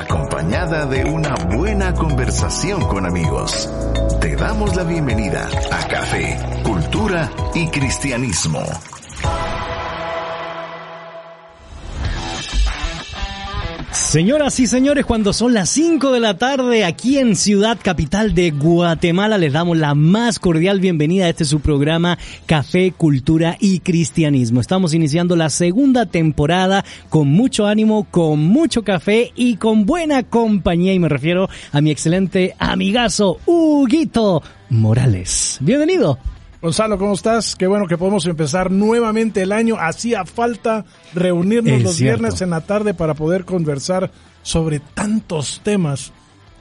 acompañada de una buena conversación con amigos. Te damos la bienvenida a Café, Cultura y Cristianismo. Señoras y señores, cuando son las 5 de la tarde aquí en Ciudad Capital de Guatemala, les damos la más cordial bienvenida a este su programa Café, Cultura y Cristianismo. Estamos iniciando la segunda temporada con mucho ánimo, con mucho café y con buena compañía y me refiero a mi excelente amigazo Huguito Morales. Bienvenido. Gonzalo, ¿cómo estás? Qué bueno que podemos empezar nuevamente el año. Hacía falta reunirnos Es los cierto. viernes en la tarde para poder conversar sobre tantos temas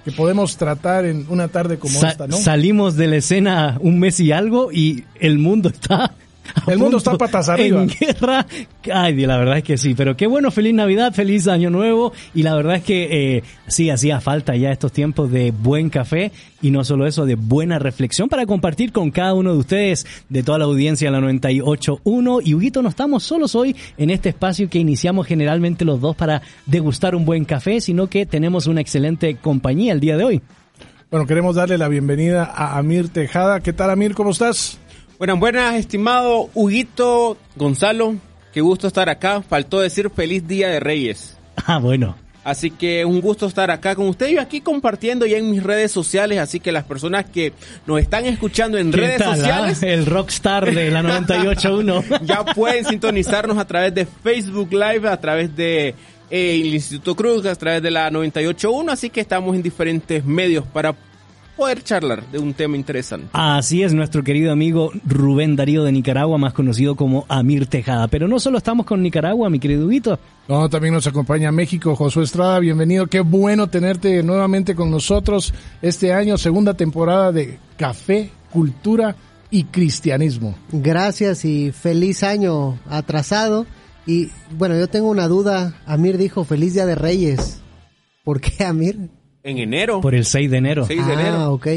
que podemos tratar en una tarde como Sa- esta, ¿no? Salimos de la escena un mes y algo y el mundo está... El mundo está patas arriba. En guerra. Ay, la verdad es que sí. Pero qué bueno, feliz Navidad, feliz Año Nuevo. Y la verdad es que eh, sí, hacía falta ya estos tiempos de buen café y no solo eso, de buena reflexión para compartir con cada uno de ustedes, de toda la audiencia de la 98.1. Y Huguito, no estamos solos hoy en este espacio que iniciamos generalmente los dos para degustar un buen café, sino que tenemos una excelente compañía el día de hoy. Bueno, queremos darle la bienvenida a Amir Tejada. ¿Qué tal, Amir? ¿Cómo estás? Buenas, buenas, estimado Huguito Gonzalo. Qué gusto estar acá. Faltó decir feliz Día de Reyes. Ah, bueno. Así que un gusto estar acá con usted y aquí compartiendo ya en mis redes sociales. Así que las personas que nos están escuchando en ¿Qué redes tal, ah? sociales El rockstar de la 98.1. ya pueden sintonizarnos a través de Facebook Live, a través de eh, el Instituto Cruz, a través de la 98.1. Así que estamos en diferentes medios para poder charlar de un tema interesante. Así es, nuestro querido amigo Rubén Darío de Nicaragua, más conocido como Amir Tejada. Pero no solo estamos con Nicaragua, mi querido Huguito. No, también nos acompaña México, Josué Estrada, bienvenido. Qué bueno tenerte nuevamente con nosotros este año, segunda temporada de Café, Cultura y Cristianismo. Gracias y feliz año atrasado. Y bueno, yo tengo una duda. Amir dijo feliz día de Reyes. ¿Por qué Amir? En enero. Por el 6 de enero. 6 de enero. Ah, ok.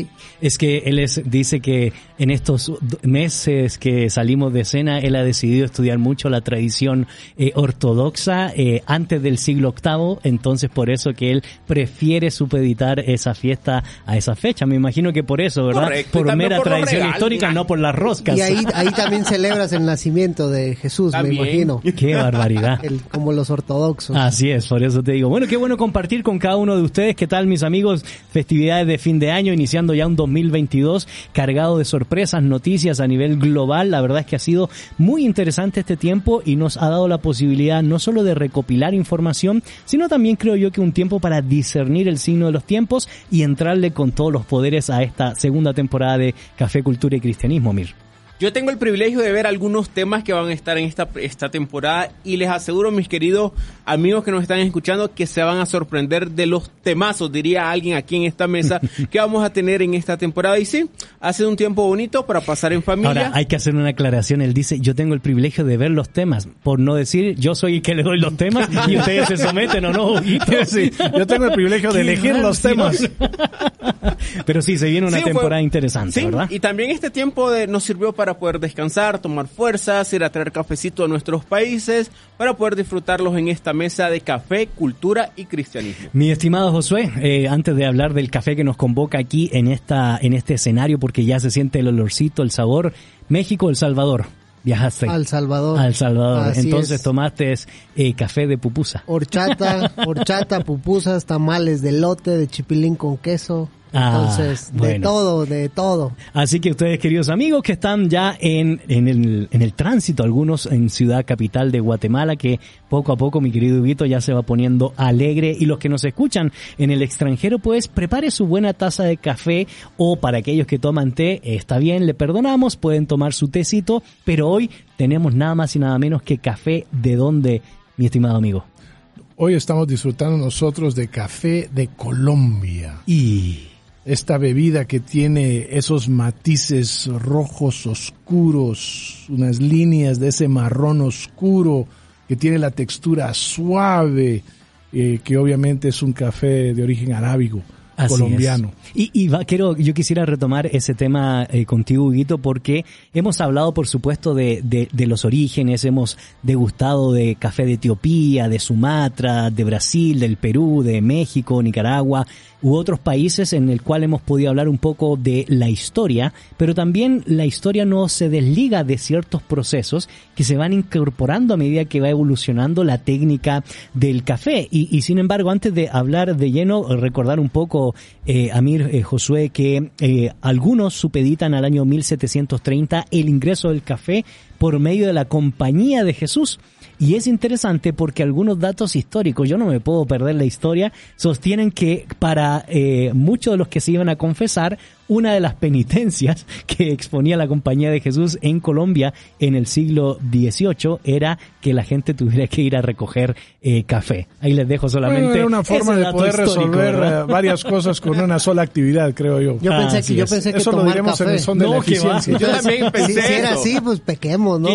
Es que él es, dice que en estos meses que salimos de cena, él ha decidido estudiar mucho la tradición eh, ortodoxa eh, antes del siglo VIII, entonces por eso que él prefiere supeditar esa fiesta a esa fecha. Me imagino que por eso, ¿verdad? Correcto, por mera por tradición histórica, no por las roscas. Y ahí, ahí también celebras el nacimiento de Jesús, También. me imagino. Qué barbaridad. El- como los ortodoxos. Así es, por eso te digo. Bueno, qué bueno compartir con cada uno de ustedes. ¿Qué tal, mis amigos? Festividades de fin de año, iniciando ya un 2022 cargado de sorpresas, noticias a nivel global. La verdad es que ha sido muy interesante este tiempo y nos ha dado la posibilidad no solo de recopilar información, sino también creo yo que un tiempo para discernir el signo de los tiempos y entrarle con todos los poderes a esta segunda temporada de Café, Cultura y Cristianismo, Mir. Yo tengo el privilegio de ver algunos temas que van a estar en esta, esta temporada y les aseguro, mis queridos amigos que nos están escuchando, que se van a sorprender de los temazos, diría alguien aquí en esta mesa, que vamos a tener en esta temporada. Y sí, ha sido un tiempo bonito para pasar en familia. Ahora, hay que hacer una aclaración. Él dice, yo tengo el privilegio de ver los temas, por no decir, yo soy el que le doy los temas y ustedes se someten o no. Sí, yo tengo el privilegio de elegir los temas. Pero sí, se viene una Sí, fue- temporada interesante, Sí, ¿verdad? y también este tiempo de, nos sirvió para poder descansar, tomar fuerzas, ir a traer cafecito a nuestros países, para poder disfrutarlos en esta mesa de café, cultura y cristianismo. Mi estimado Josué, eh, antes de hablar del café que nos convoca aquí en esta en este escenario, porque ya se siente el olorcito, el sabor, México, El Salvador, viajaste Al Salvador. al Salvador. Así Entonces es. tomaste eh, café de pupusa. Horchata, horchata, pupusas, tamales de lote, de chipilín con queso. Ah, Entonces, de bueno. todo, de todo. Así que ustedes, queridos amigos, que están ya en, en, el, en el tránsito, algunos en Ciudad Capital de Guatemala, que poco a poco, mi querido Huguito, ya se va poniendo alegre. Y los que nos escuchan en el extranjero, pues prepare su buena taza de café o para aquellos que toman té, está bien, le perdonamos, pueden tomar su tecito, pero hoy tenemos nada más y nada menos que café de dónde, mi estimado amigo. Hoy estamos disfrutando nosotros de café de Colombia. Y esta bebida que tiene esos matices rojos oscuros, unas líneas de ese marrón oscuro, que tiene la textura suave, eh, que obviamente es un café de origen arábigo colombiano. Y, y quiero, yo quisiera retomar ese tema eh, contigo, Huguito, porque hemos hablado, por supuesto, de, de, de, los orígenes, hemos degustado de café de Etiopía, de Sumatra, de Brasil, del Perú, de México, Nicaragua, u otros países en el cual hemos podido hablar un poco de la historia, pero también la historia no se desliga de ciertos procesos que se van incorporando a medida que va evolucionando la técnica del café. Y, sin embargo, antes de hablar de lleno, recordar un poco, eh, Amir eh, Josué, que eh, algunos supeditan al año 1730 el ingreso del café por medio de la Compañía de Jesús. Y es interesante porque algunos datos históricos, yo no me puedo perder la historia, sostienen que para eh, muchos de los que se iban a confesar, una de las penitencias que exponía la Compañía de Jesús en Colombia en el siglo XVIII era que la gente tuviera que ir a recoger eh, café. Ahí les dejo solamente. Bueno, era una forma de poder resolver ¿verdad? Eh, varias cosas con una sola actividad, creo yo. Yo pensé, que, yo pensé que Eso lo diremos café. en el son de No, la que va. eficiencia. Yo también pensé Si, si era así, pues pequemos, ¿no?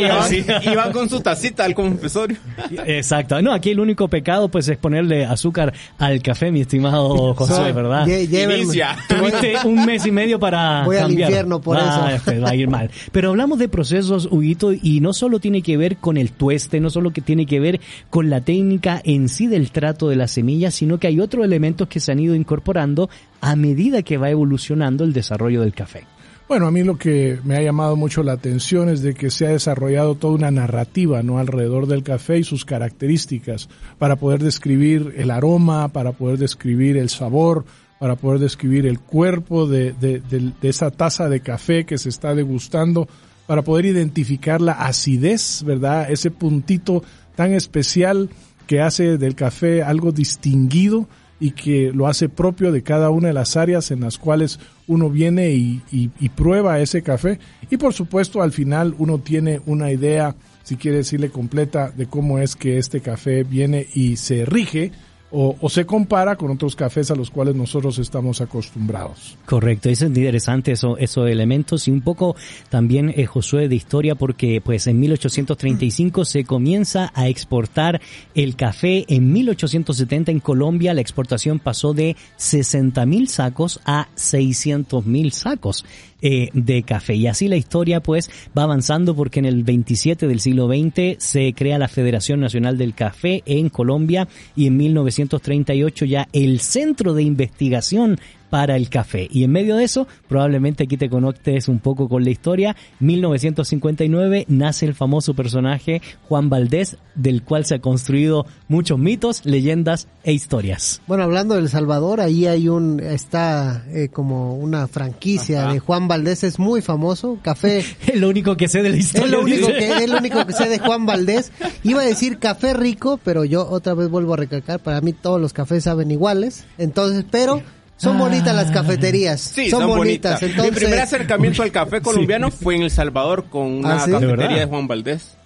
Van con su tacita al confesorio. Exacto. No, aquí el único pecado pues es ponerle azúcar al café, mi estimado José, ¿verdad? lle-. Inicia. Tuviste un mes y medio para Voy al cambiar. infierno por Ah, eso. pues va a ir mal. Pero hablamos de procesos, Huguito, y no solo tiene que ver con el tueste, no solo que tiene que ver con la técnica en sí del trato de la semilla, sino que hay otros elementos que se han ido incorporando a medida que va evolucionando el desarrollo del café. Bueno, a mí lo que me ha llamado mucho la atención es de que se ha desarrollado toda una narrativa, ¿no? Alrededor del café y sus características para poder describir el aroma, para poder describir el sabor, para poder describir el cuerpo de, de, de- esa taza de café que se está degustando, para poder identificar la acidez, ¿verdad? Ese puntito tan especial que hace del café algo distinguido y que lo hace propio de cada una de las áreas en las cuales uno viene y, y- y prueba ese café. Y por supuesto al final uno tiene una idea, si quiere decirle completa, de cómo es que este café viene y se rige o, se compara con otros cafés a los cuales nosotros estamos acostumbrados. Correcto, es interesante eso, esos elementos y un poco también eh, Josué de historia porque pues en 1835 se comienza a exportar el café, en 1870 en Colombia la exportación pasó de 60 mil sacos a 600 mil sacos eh, de café. Y así la historia pues va avanzando porque en el 27 del siglo XX se crea la Federación Nacional del Café en Colombia y en 1938 ya el Centro de Investigación para el café. Y en medio de eso, probablemente aquí te conectes un poco con la historia. 1959 nace el famoso personaje Juan Valdés, del cual se han construido muchos mitos, leyendas e historias. Bueno, hablando de El Salvador, ahí hay un, está eh, como una franquicia Ajá. de Juan Valdés, es muy famoso, café, Es lo único que sé de la historia. es lo único dice. que, es lo único que sé de Juan Valdés. Iba a decir café rico, pero yo otra vez vuelvo a recalcar, para mí todos los cafés saben iguales, entonces, pero son bonitas las cafeterías, Sí, son, son, bonitas, bonitas. entonces, Mi primer acercamiento al café colombiano fue en El Salvador con una ¿Ah, sí? ¿De cafetería de Juan Valdés.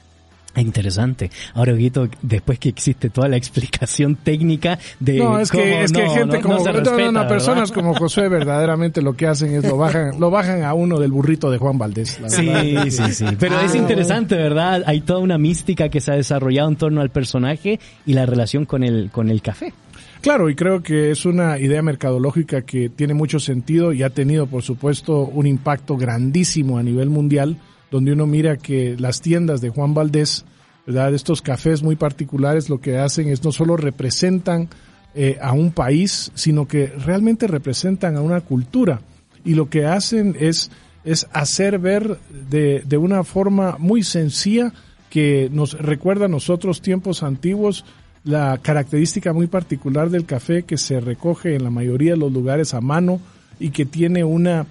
Ah, Interesante. Ahora, Huguito, después que existe toda la explicación técnica de No, es cómo que, es que no- gente no- como no se no, no, respeta, personas como José verdaderamente lo que hacen es lo bajan, lo bajan a uno del burrito de Juan Valdés. la verdad. Sí, sí, sí. Pero Ah, es interesante, ¿verdad? Hay toda una mística que se ha desarrollado en torno al personaje y la relación con el, con el café. Claro, y creo que es una idea mercadológica que tiene mucho sentido y ha tenido, por supuesto, un impacto grandísimo a nivel mundial, donde uno mira que las tiendas de Juan Valdés, ¿verdad? Estos cafés muy particulares lo que hacen es no solo representan eh, a un país, sino que realmente representan a una cultura. Y lo que hacen es, es hacer ver de, de una forma muy sencilla que nos recuerda a nosotros tiempos antiguos la característica muy particular del café que se recoge en la mayoría de los lugares a mano y que tiene una,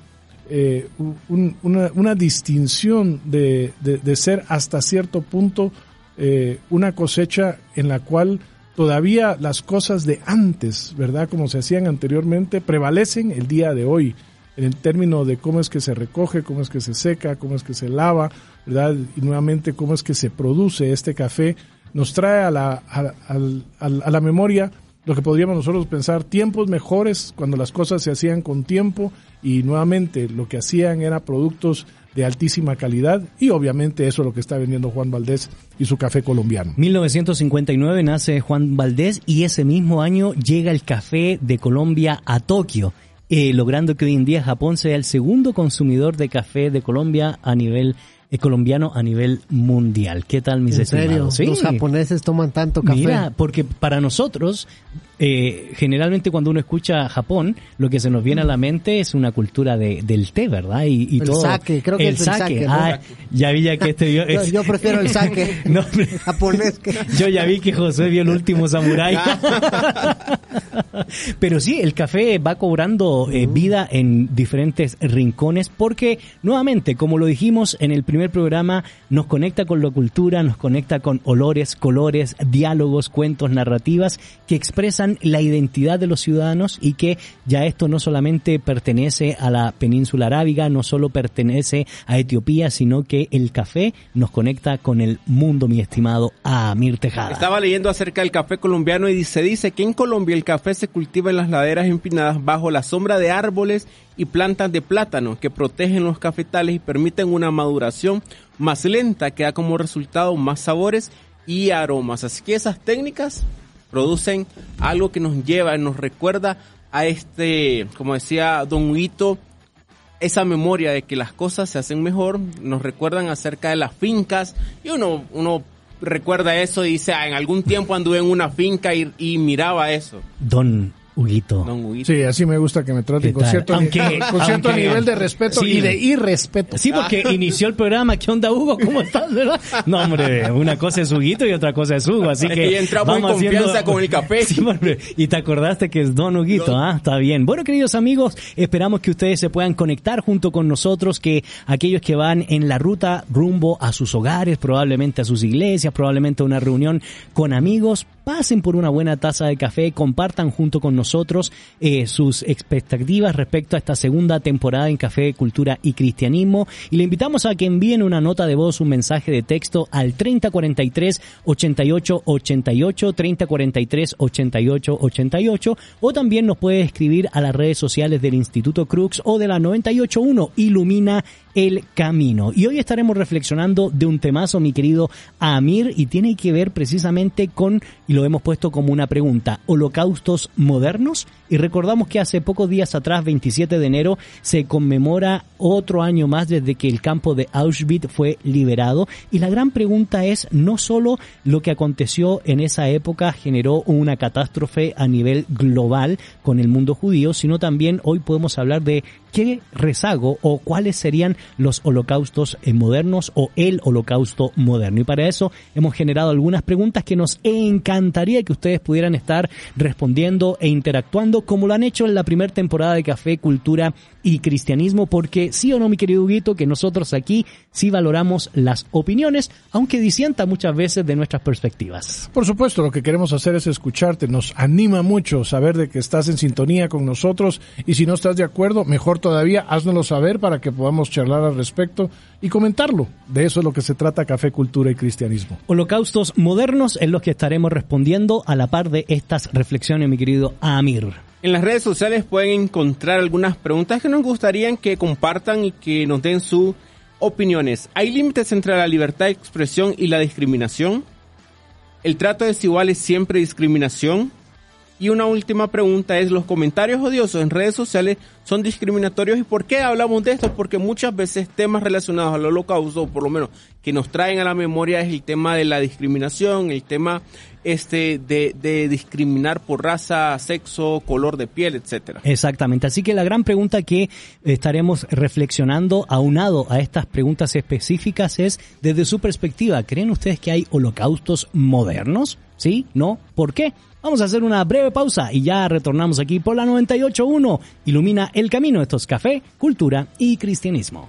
eh, un- una, distinción de, de- de ser hasta cierto punto eh, una cosecha en la cual todavía las cosas de antes, ¿verdad? Como se hacían anteriormente, prevalecen el día de hoy en el término de cómo es que se recoge, cómo es que se seca, cómo es que se lava, ¿verdad? Y nuevamente cómo es que se produce este café, nos trae a la, a, al- a la memoria lo que podríamos nosotros pensar, tiempos mejores cuando las cosas se hacían con tiempo y nuevamente lo que hacían era productos de altísima calidad y obviamente eso es lo que está vendiendo Juan Valdés y su café colombiano. 1959 nace Juan Valdés y ese mismo año llega el café de Colombia a Tokio, eh, logrando que hoy en día Japón sea el segundo consumidor de café de Colombia a nivel colombiano a nivel mundial. ¿Qué tal, mis ¿En serio? estimados? Sí. Los japoneses toman tanto café. Mira, porque para nosotros, eh, generalmente cuando uno escucha Japón, lo que se nos viene a la mente es una cultura de, del té, ¿verdad? Y, y El todo. sake, creo que el es el sake. sake, ¿no? Ah, ya vi ya que este vio. yo, es- yo prefiero el sake No, japonés que... Yo ya vi que José vio el último samurái. Pero sí, el café va cobrando eh, vida en diferentes rincones porque, nuevamente, como lo dijimos en el primer programa, nos conecta con la cultura, nos conecta con olores, colores, diálogos, cuentos, narrativas que expresan la identidad de los ciudadanos y que ya esto no solamente pertenece a la península arábiga, no solo pertenece a Etiopía, sino que el café nos conecta con el mundo, mi estimado Amir Tejada. Estaba leyendo acerca del café colombiano y se dice que en Colombia el café se cultiva en las laderas empinadas bajo la sombra de árboles y plantas de plátano que protegen los cafetales y permiten una maduración más lenta que da como resultado más sabores y aromas. Así que esas técnicas producen algo que nos lleva, nos recuerda a este, como decía Don Huito, esa memoria de que las cosas se hacen mejor, nos recuerdan acerca de las fincas y uno, uno recuerda eso y dice, ah, en algún tiempo anduve en una finca y, y miraba eso. Don Huguito. Don Huguito. Sí, así me gusta que me traten ¿Qué con cierto, Aunque- con cierto aunque- nivel de respeto Sí. y de irrespeto. Sí, porque inició el programa. ¿Qué onda, Hugo? ¿Cómo estás, verdad? No, hombre, una cosa es Huguito y otra cosa es Hugo, así que... ya entramos en vamos confianza con el café. Sí, hombre, y te acordaste que es Don Huguito, ¿ah? Está bien. Bueno, queridos amigos, esperamos que ustedes se puedan conectar junto con nosotros, que aquellos que van en la ruta rumbo a sus hogares, probablemente a sus iglesias, probablemente a una reunión con amigos, pasen por una buena taza de café, compartan junto con nosotros eh, sus expectativas respecto a esta segunda temporada en Café, Cultura y Cristianismo y le invitamos a que envíen una nota de voz, un mensaje de texto al 3043 8888 3043 8888 o también nos puede escribir a las redes sociales del Instituto Crux o de la 981 Ilumina el camino. Y hoy estaremos reflexionando de un temazo, mi querido Amir, y tiene que ver precisamente con, y lo hemos puesto como una pregunta, holocaustos modernos. Y recordamos que hace pocos días atrás, 27 de enero, se conmemora otro año más desde que el campo de Auschwitz fue liberado. Y la gran pregunta es, no solo lo que aconteció en esa época generó una catástrofe a nivel global con el mundo judío, sino también hoy podemos hablar de qué rezago o cuáles serían los holocaustos eh, modernos o el holocausto moderno. Y para eso hemos generado algunas preguntas que nos encantaría que ustedes pudieran estar respondiendo e interactuando como lo han hecho en la primera temporada de Café, Cultura y Cristianismo, porque sí o no, mi querido Huguito, que nosotros aquí sí valoramos las opiniones, aunque disienta muchas veces de nuestras perspectivas. Por supuesto, lo que queremos hacer es escucharte. Nos anima mucho saber de que estás en sintonía con nosotros y si no estás de acuerdo, mejor todavía, háznoslo saber para que podamos charlar al respecto y comentarlo. De eso es lo que se trata Café, Cultura y Cristianismo. Holocaustos modernos en los que estaremos respondiendo a la par de estas reflexiones, mi querido Amir. En las redes sociales pueden encontrar algunas preguntas que nos gustaría que compartan y que nos den sus opiniones. ¿Hay límites entre la libertad de expresión y la discriminación? ¿El trato desigual es siempre discriminación? Y una última pregunta es, ¿los comentarios odiosos en redes sociales son discriminatorios? ¿Y por qué hablamos de esto? Porque muchas veces temas relacionados al holocausto, o por lo menos que nos traen a la memoria, es el tema de la discriminación, el tema este de, de discriminar por raza, sexo, color de piel, etcétera. Exactamente. Así que la gran pregunta que estaremos reflexionando aunado a estas preguntas específicas es, desde su perspectiva, ¿creen ustedes que hay holocaustos modernos? ¿Sí? ¿No? ¿Por qué? Vamos a hacer una breve pausa y ya retornamos aquí por la 98.1. Ilumina el camino. Esto es Café, Cultura y Cristianismo.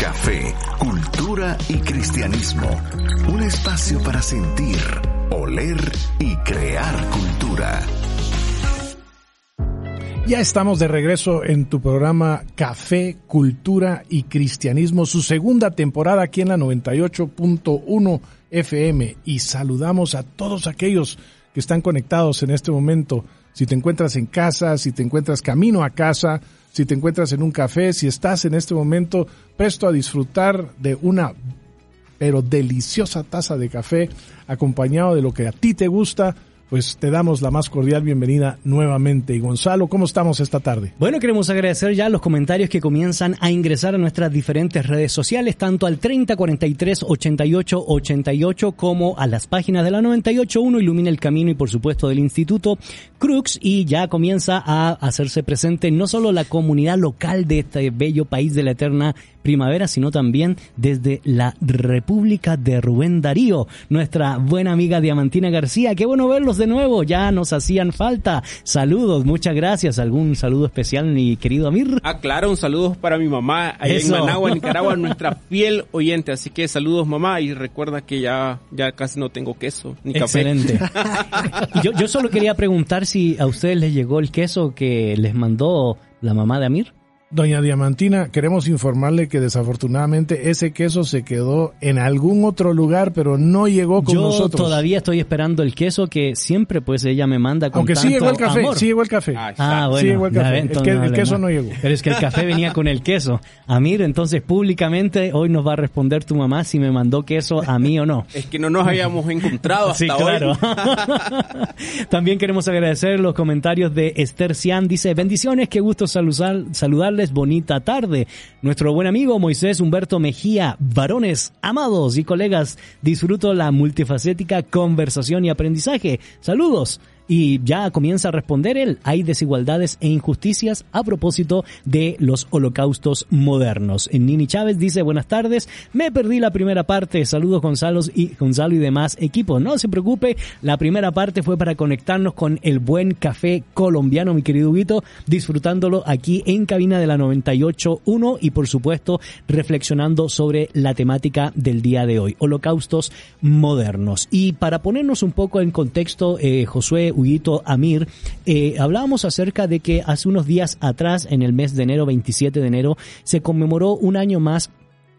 Café, cultura y cristianismo. Un espacio para sentir, oler y crear cultura. Ya estamos de regreso en tu programa Café, Cultura y Cristianismo, su segunda temporada aquí en la 98.1 FM y saludamos a todos aquellos que están conectados en este momento. Si te encuentras en casa, si te encuentras camino a casa, si te encuentras en un café, si estás en este momento presto a disfrutar de una pero deliciosa taza de café acompañado de lo que a ti te gusta, pues te damos la más cordial bienvenida nuevamente. Y Gonzalo, ¿cómo estamos esta tarde? Bueno, queremos agradecer ya los comentarios que comienzan a ingresar a nuestras diferentes redes sociales, tanto al 30 43 88 88 como a las páginas de la 98.1 Ilumina el Camino y por supuesto del Instituto Crux y ya comienza a hacerse presente no solo la comunidad local de este bello país de la eterna primavera, sino también desde la República de Rubén Darío, nuestra buena amiga Diamantina García. Qué bueno verlos de nuevo, ya nos hacían falta. Saludos, muchas gracias. ¿Algún saludo especial, mi querido Amir? Ah, claro, un saludo para mi mamá allá en Managua, Nicaragua, nuestra fiel oyente. Así que saludos, mamá, y recuerda que ya, ya casi no tengo queso ni café. Excelente. Y yo, yo solo quería preguntar si a ustedes les llegó el queso que les mandó la mamá de Amir. Doña Diamantina, queremos informarle que desafortunadamente ese queso se quedó en algún otro lugar, pero no llegó con Yo nosotros. todavía estoy esperando el queso que siempre pues ella me manda con Aunque sí tanto llegó el café, amor. sí llegó el café. Ay, Ah, bueno. Sí llegó el café. El queso no llegó. Pero es que el café venía con el queso. Amir, entonces públicamente hoy nos va a responder tu mamá si me mandó queso a mí o no. Es que no nos habíamos encontrado hasta Sí, claro. hoy. También queremos agradecer los comentarios de Esther Cian. Dice, bendiciones, qué gusto saludar- saludarles, bonita tarde. Nuestro buen amigo Moisés Humberto Mejía, varones amados y colegas, disfruto la multifacética conversación y aprendizaje. Saludos. Y ya comienza a responder él, hay desigualdades e injusticias a propósito de los holocaustos modernos. Nini Chávez dice, buenas tardes, me perdí la primera parte, saludos Gonzalo y, Gonzalo y demás equipos. No se preocupe, la primera parte fue para conectarnos con el buen café colombiano, mi querido Huguito, disfrutándolo aquí en cabina de la 98.1 y por supuesto reflexionando sobre la temática del día de hoy, holocaustos modernos. Y para ponernos un poco en contexto, eh, Josué Huguito Amir, eh, hablábamos acerca de que hace unos días atrás, en el mes de enero, 27 de enero, se conmemoró un año más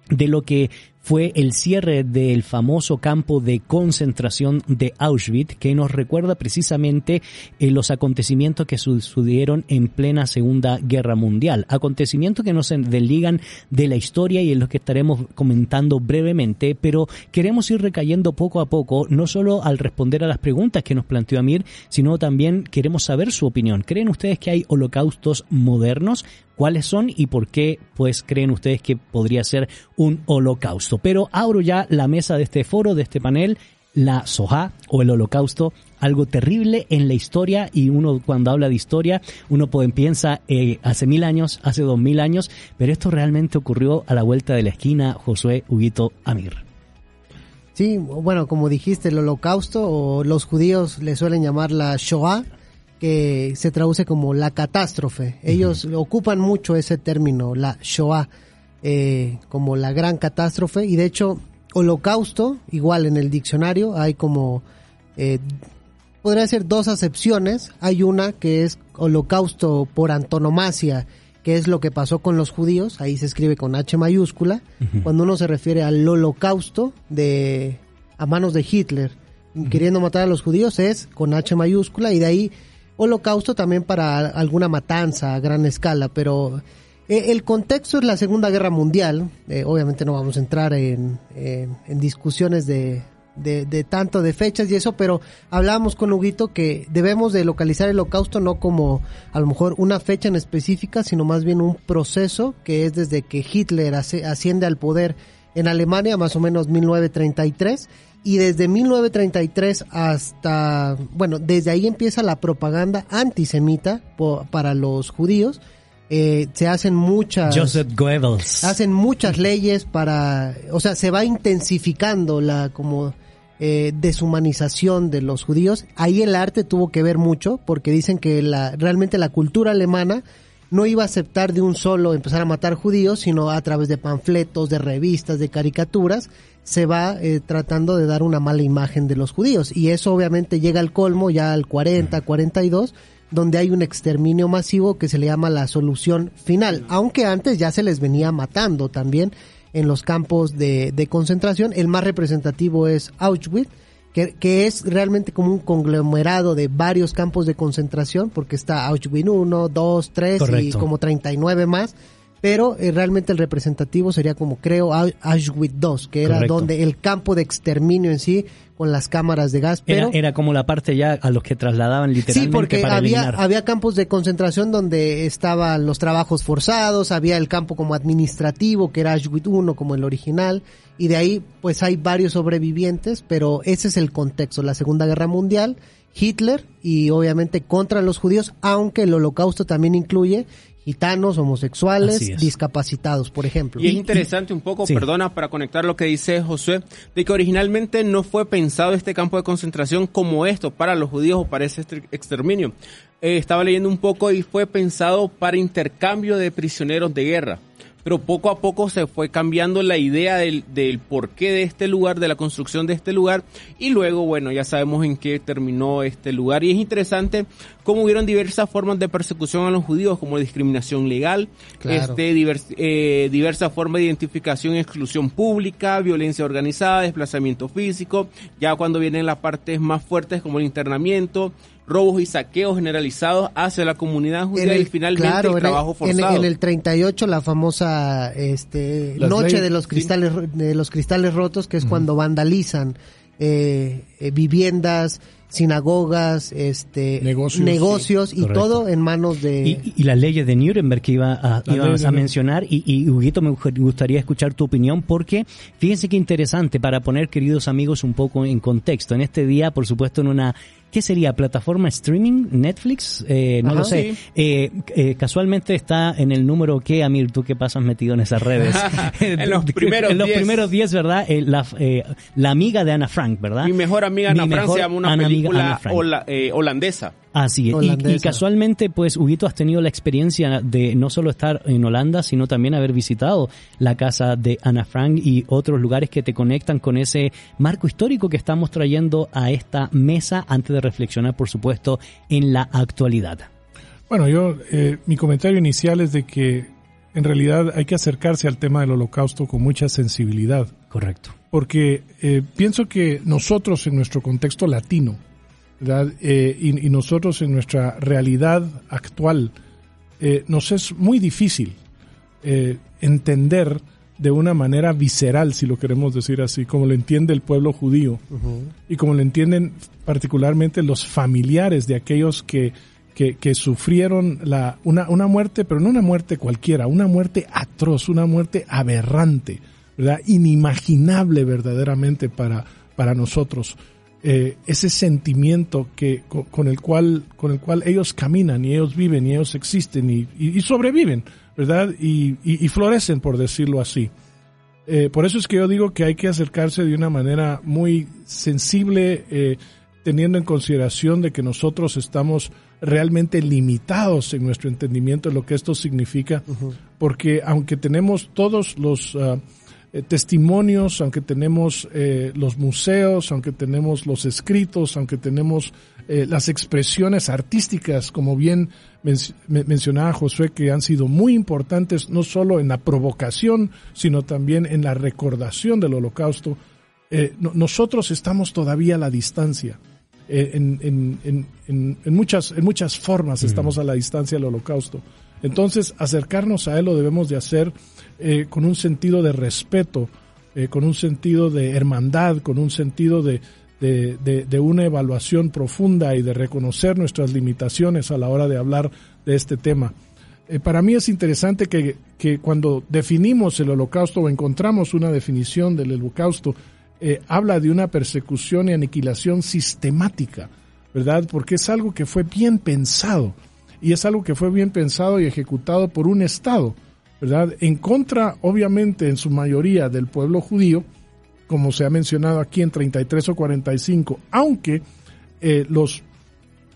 de lo que fue el cierre del famoso campo de concentración de Auschwitz, que nos recuerda precisamente eh, los acontecimientos que sucedieron en plena Segunda Guerra Mundial. Acontecimientos que nos desligan de la historia y en los que estaremos comentando brevemente, pero queremos ir recayendo poco a poco, no solo al responder a las preguntas que nos planteó Amir, sino también queremos saber su opinión. ¿Creen ustedes que hay holocaustos modernos? ¿Cuáles son y por qué pues creen ustedes que podría ser un holocausto? Pero abro ya la mesa de este foro, de este panel, la Soja o el holocausto, algo terrible en la historia y uno cuando habla de historia, uno puede, piensa eh, hace mil años, hace dos mil años, pero esto realmente ocurrió a la vuelta de la esquina, Josué Huguito Amir. Sí, bueno, como dijiste, el holocausto o los judíos le suelen llamar la Shoah, que se traduce como la catástrofe. Ellos ocupan mucho ese término, la Shoah, eh, como la gran catástrofe. Y de hecho, holocausto, igual en el diccionario, hay como, eh, podría ser dos acepciones. Hay una que es holocausto por antonomasia, que es lo que pasó con los judíos, ahí se escribe con H mayúscula, cuando uno se refiere al holocausto de a manos de Hitler, queriendo matar a los judíos es con H mayúscula. Y de ahí holocausto también para alguna matanza a gran escala, pero eh, el contexto es la Segunda Guerra Mundial, eh, obviamente no vamos a entrar en, en discusiones de, tanto de fechas y eso, pero hablábamos con Huguito que debemos de localizar el holocausto no como a lo mejor una fecha en específica, sino más bien un proceso que es desde que Hitler asciende al poder en Alemania, más o menos 1933, y desde 1933 hasta, bueno, desde ahí empieza la propaganda antisemita po- para los judíos. Eh, se hacen muchas Joseph Goebbels. hacen muchas leyes para, o sea, se va intensificando la como eh, deshumanización de los judíos. Ahí el arte tuvo que ver mucho porque dicen que la realmente la cultura alemana no iba a aceptar de un solo empezar a matar judíos, sino a través de panfletos, de revistas, de caricaturas, se va eh, tratando de dar una mala imagen de los judíos. Y eso obviamente llega al colmo ya al 40, 42, donde hay un exterminio masivo que se le llama la solución final, aunque antes ya se les venía matando también en los campos de, de concentración. El más representativo es Auschwitz, que, que, es realmente como un conglomerado de varios campos de concentración, porque está Auschwitz 1, 2, 3 y como 39 más pero eh, realmente el representativo sería como creo Auschwitz II, que era donde el campo de exterminio en sí con las cámaras de gas. Pero, era, como la parte ya a los que trasladaban literalmente. Sí, porque había, había campos de concentración donde estaban los trabajos forzados, había el campo como administrativo, que era Auschwitz I como el original, y de ahí pues hay varios sobrevivientes, pero ese es el contexto, la Segunda Guerra Mundial, Hitler y obviamente contra los judíos, aunque el holocausto también incluye gitanos, homosexuales, discapacitados, por ejemplo. Y es interesante un poco, perdona, para conectar lo que dice José, de que originalmente no fue pensado este campo de concentración como esto, para los judíos o para ese exterminio. Eh, estaba leyendo un poco y fue pensado para intercambio de prisioneros de guerra pero poco a poco se fue cambiando la idea del, del porqué de este lugar, de la construcción de este lugar, y luego, bueno, ya sabemos en qué terminó este lugar. Y es interesante cómo hubieron diversas formas de persecución a los judíos, como discriminación legal, este, eh, diversas formas de identificación y exclusión pública, violencia organizada, desplazamiento físico, ya cuando vienen las partes más fuertes como el internamiento, robos y saqueos generalizados hacia la comunidad judía y finalmente el trabajo forzado. En, el 38 la famosa este, noche de los cristales de los cristales rotos que es cuando vandalizan eh, eh, viviendas sinagogas, este, negocios, y todo en manos de... Y, las leyes de Nuremberg que iba a, ibas a mencionar, y, y Huguito me gustaría escuchar tu opinión, porque fíjense qué interesante para poner, queridos amigos, un poco en contexto. En este día, por supuesto, en una ¿qué sería? ¿Plataforma streaming? ¿Netflix? Eh, no lo sé. Eh, eh, casualmente está en el número que, Amir, tú que pasas metido en esas redes. en los primeros En los primeros 10, ¿verdad? la, la, amiga de Ana Frank, ¿verdad? Mi mejor amiga Ana Frank se llama una película holandesa. Así Y, casualmente, pues, Huguito, has tenido la experiencia de no solo estar en Holanda, sino también haber visitado la casa de Ana Frank y otros lugares que te conectan con ese marco histórico que estamos trayendo a esta mesa antes de reflexionar, por supuesto, en la actualidad. Bueno, yo, eh, mi comentario inicial es de que en realidad hay que acercarse al tema del holocausto con mucha sensibilidad. Correcto. Porque eh, pienso que nosotros en nuestro contexto latino, eh, y, nosotros en nuestra realidad actual, eh, nos es muy difícil eh, entender de una manera visceral, si lo queremos decir así, como lo entiende el pueblo judío y como lo entienden particularmente los familiares de aquellos que, que, sufrieron la, una, una muerte, pero no una muerte cualquiera, una muerte atroz, una muerte aberrante, ¿verdad? inimaginable verdaderamente para, para nosotros. Eh, ese sentimiento que con, el cual con el cual ellos caminan y ellos viven y ellos existen y, sobreviven, ¿verdad? Y, florecen, por decirlo así. Eh, por eso es que yo digo que hay que acercarse de una manera muy sensible, eh, teniendo en consideración de que nosotros estamos realmente limitados en nuestro entendimiento de lo que esto significa, porque aunque tenemos todos los eh, testimonios, aunque tenemos eh, los museos, aunque tenemos los escritos, aunque tenemos eh, las expresiones artísticas, como bien mencionaba Josué, que han sido muy importantes no solo en la provocación, sino también en la recordación del holocausto, nosotros estamos todavía a la distancia. En, muchas, en muchas formas estamos a la distancia del holocausto. Entonces, acercarnos a él lo debemos de hacer eh, con un sentido de respeto, eh, con un sentido de hermandad, con un sentido de, de, una evaluación profunda y de reconocer nuestras limitaciones a la hora de hablar de este tema. Eh, para mí es interesante que, que, cuando definimos el holocausto o encontramos una definición del holocausto, habla de una persecución y aniquilación sistemática, ¿verdad? Porque es algo que fue bien pensado y es algo que fue bien pensado y ejecutado por un Estado. ¿verdad? En contra, obviamente, en su mayoría del pueblo judío, como se ha mencionado aquí en 33 o 45, aunque eh, los,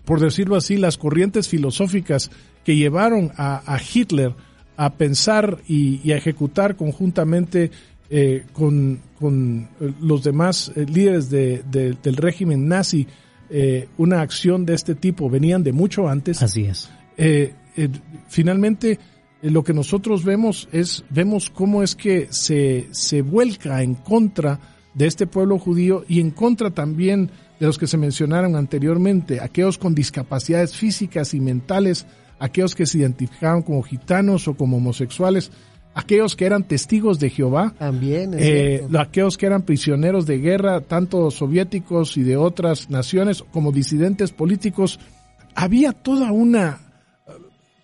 por decirlo así, las corrientes filosóficas que llevaron a, Hitler a pensar y, a ejecutar conjuntamente eh, con, con, los demás eh, líderes del régimen nazi eh, una acción de este tipo, venían de mucho antes. Así es. Eh, eh, finalmente, eh, lo que nosotros vemos es, vemos cómo es que se, se vuelca en contra de este pueblo judío y en contra también de los que se mencionaron anteriormente, aquellos con discapacidades físicas y mentales, aquellos que se identificaban como gitanos o como homosexuales, aquellos que eran testigos de Jehová, También, eh, aquellos que eran prisioneros de guerra, tanto soviéticos y de otras naciones, como disidentes políticos, había toda una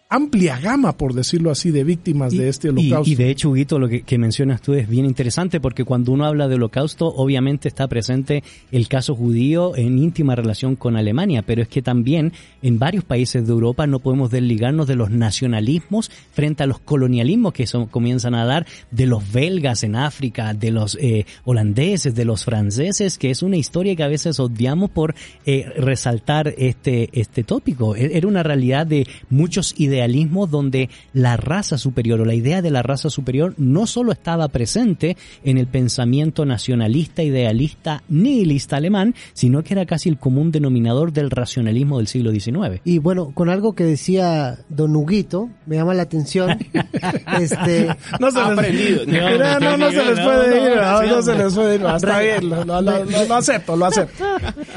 amplia gama, por decirlo así, de víctimas de este y- holocausto. Y, de hecho, Huguito, lo que, que mencionas tú es bien interesante porque cuando uno habla de holocausto, obviamente está presente el caso judío en íntima relación con Alemania, pero es que también en varios países de Europa no podemos desligarnos de los nacionalismos frente a los colonialismos que son, comienzan a dar de los belgas en África, de los eh, holandeses, de los franceses, que es una historia que a veces odiamos por eh, resaltar este, este tópico. E- Era una realidad de muchos idealismos donde la raza superior o la idea de la raza superior no solo estaba presente en el pensamiento nacionalista, idealista, nihilista alemán, sino que era casi el común denominador del racionalismo del siglo XIX. Y bueno, con algo que decía Don Huguito, me llama la atención. este, no se les, Aprendido. Mira, no, no se les No, puede no, ir, no, no se les puede ir, no, está bien, lo, lo- lo- lo- lo acepto, lo acepto.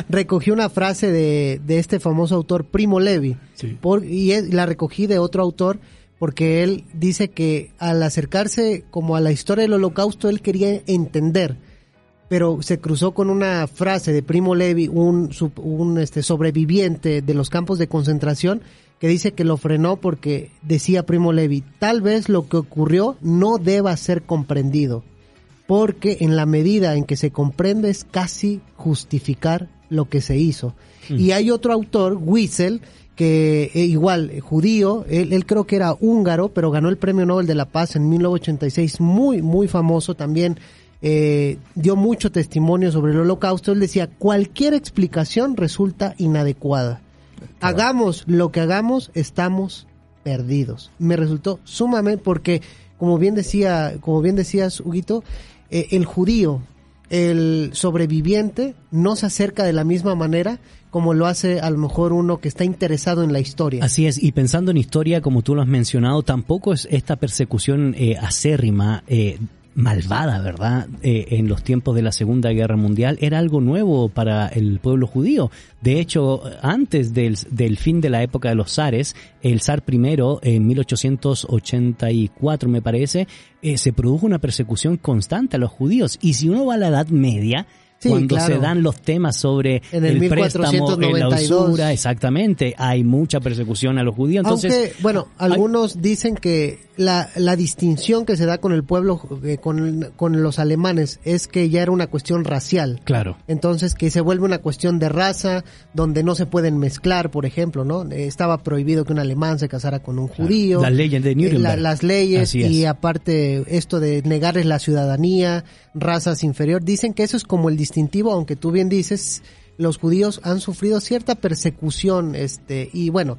recogí una frase de, de este famoso autor Primo Levi Sí. por- y es- la recogí de otro autor porque él dice que al acercarse como a la historia del holocausto él quería entender pero se cruzó con una frase de Primo Levi un, un este, sobreviviente de los campos de concentración que dice que lo frenó porque decía Primo Levi tal vez lo que ocurrió no deba ser comprendido porque en la medida en que se comprende es casi justificar lo que se hizo. Y hay otro autor, Wiesel, que eh, igual, eh, judío, él, él creo que era húngaro, pero ganó el Premio Nobel de la Paz en 1986, muy, muy famoso también, eh, dio mucho testimonio sobre el holocausto. Él decía, cualquier explicación resulta inadecuada. Hagamos lo que hagamos, estamos perdidos. Me resultó sumamente porque, como bien decía, como bien decías, Huguito, el judío, el sobreviviente, no se acerca de la misma manera como lo hace a lo mejor uno que está interesado en la historia. Así es, y pensando en historia, como tú lo has mencionado, tampoco es esta persecución eh, acérrima, eh, malvada, ¿verdad? Eh, en los tiempos de la Segunda Guerra Mundial era algo nuevo para el pueblo judío. De hecho, antes del, del fin de la época de los zares, el zar primero, en 1884 me parece, eh, se produjo una persecución constante a los judíos. Y si uno va a la Edad Media, Sí, cuando claro. se dan los temas sobre En el préstamo, en la 1492. usura, exactamente, hay mucha persecución a los judíos. Entonces, Aunque, bueno, hay- algunos dicen que la, la distinción que se da con el pueblo, eh, con, con los alemanes, es que ya era una cuestión racial. Claro. Entonces, que se vuelve una cuestión de raza, donde no se pueden mezclar, por ejemplo, ¿no? Eh, Estaba prohibido que un alemán se casara con un judío. Las leyes de Eh, Nuremberg. la- las leyes y aparte esto de negarles la ciudadanía, razas inferior. Dicen que eso es como el distintivo, aunque tú bien dices, los judíos han sufrido cierta persecución, este, y bueno,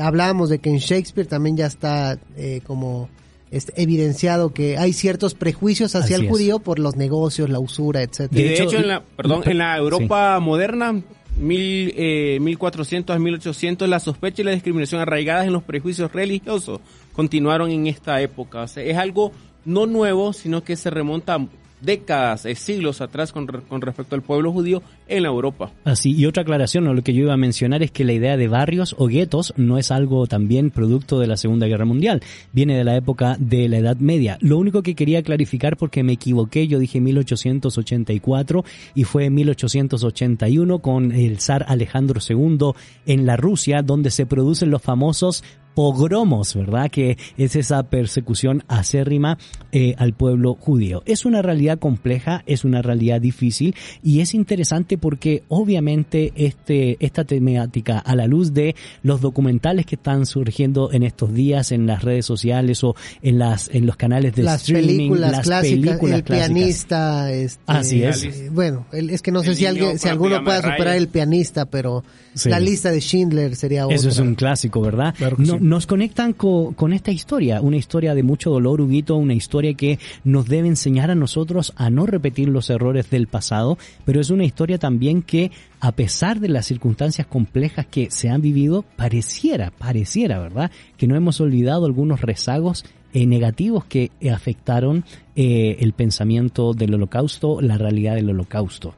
hablábamos de que en Shakespeare también ya está eh, como este, evidenciado que hay ciertos prejuicios hacia Así el es. judío por los negocios, la usura, etcétera. Y de, De hecho, hecho, en la, perdón, en la sí. Europa moderna, mil, eh, 1400 a 1800, la sospecha y la discriminación arraigadas en los prejuicios religiosos continuaron en esta época. O sea, es algo no nuevo, sino que se remonta a décadas, eh, siglos atrás con, re- con respecto al pueblo judío en la Europa. Así, y otra aclaración, lo que yo iba a mencionar es que la idea de barrios o guetos no es algo también producto de la Segunda Guerra Mundial, viene de la época de la Edad Media. Lo único que quería clarificar porque me equivoqué, yo dije 1884 y fue 1881 con el zar Alejandro II en la Rusia, donde se producen los famosos pogromos, ¿verdad? Que es esa persecución acérrima eh, al pueblo judío. Es una realidad compleja, es una realidad difícil y es interesante porque obviamente este, esta temática a la luz de los documentales que están surgiendo en estos días en las redes sociales o en las en los canales de las streaming, películas las clásicas, películas el clásicas. pianista, este, Así es. eh, bueno, el- es que no sé El si alguien, si alguno pueda superar el pianista, pero Sí. la lista de Schindler sería otra. Eso es un clásico, ¿verdad? Claro no, sí. nos conectan co- con esta historia, una historia de mucho dolor, Huguito, una historia que nos debe enseñar a nosotros a no repetir los errores del pasado, pero es una historia también que, a pesar de las circunstancias complejas que se han vivido, pareciera, pareciera, ¿verdad?, que no hemos olvidado algunos rezagos eh, negativos que afectaron eh, el pensamiento del holocausto, la realidad del holocausto.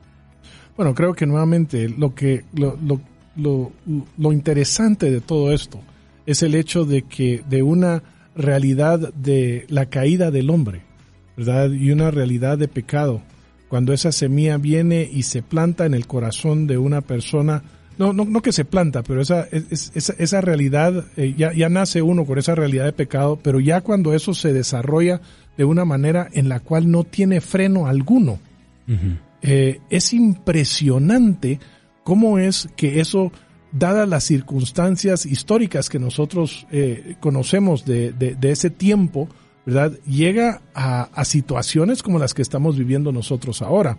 Bueno, creo que nuevamente lo que lo, lo, lo, lo interesante de todo esto es el hecho de que de una realidad de la caída del hombre, ¿verdad? Y una realidad de pecado, cuando esa semilla viene y se planta en el corazón de una persona, no, no, no que se planta, pero esa, es- esa, esa realidad, eh, ya, ya nace uno con esa realidad de pecado, pero ya cuando eso se desarrolla de una manera en la cual no tiene freno alguno, eh, es impresionante cómo es que eso, dadas las circunstancias históricas que nosotros eh, conocemos de, de- de ese tiempo, ¿verdad? Llega a, a situaciones como las que estamos viviendo nosotros ahora.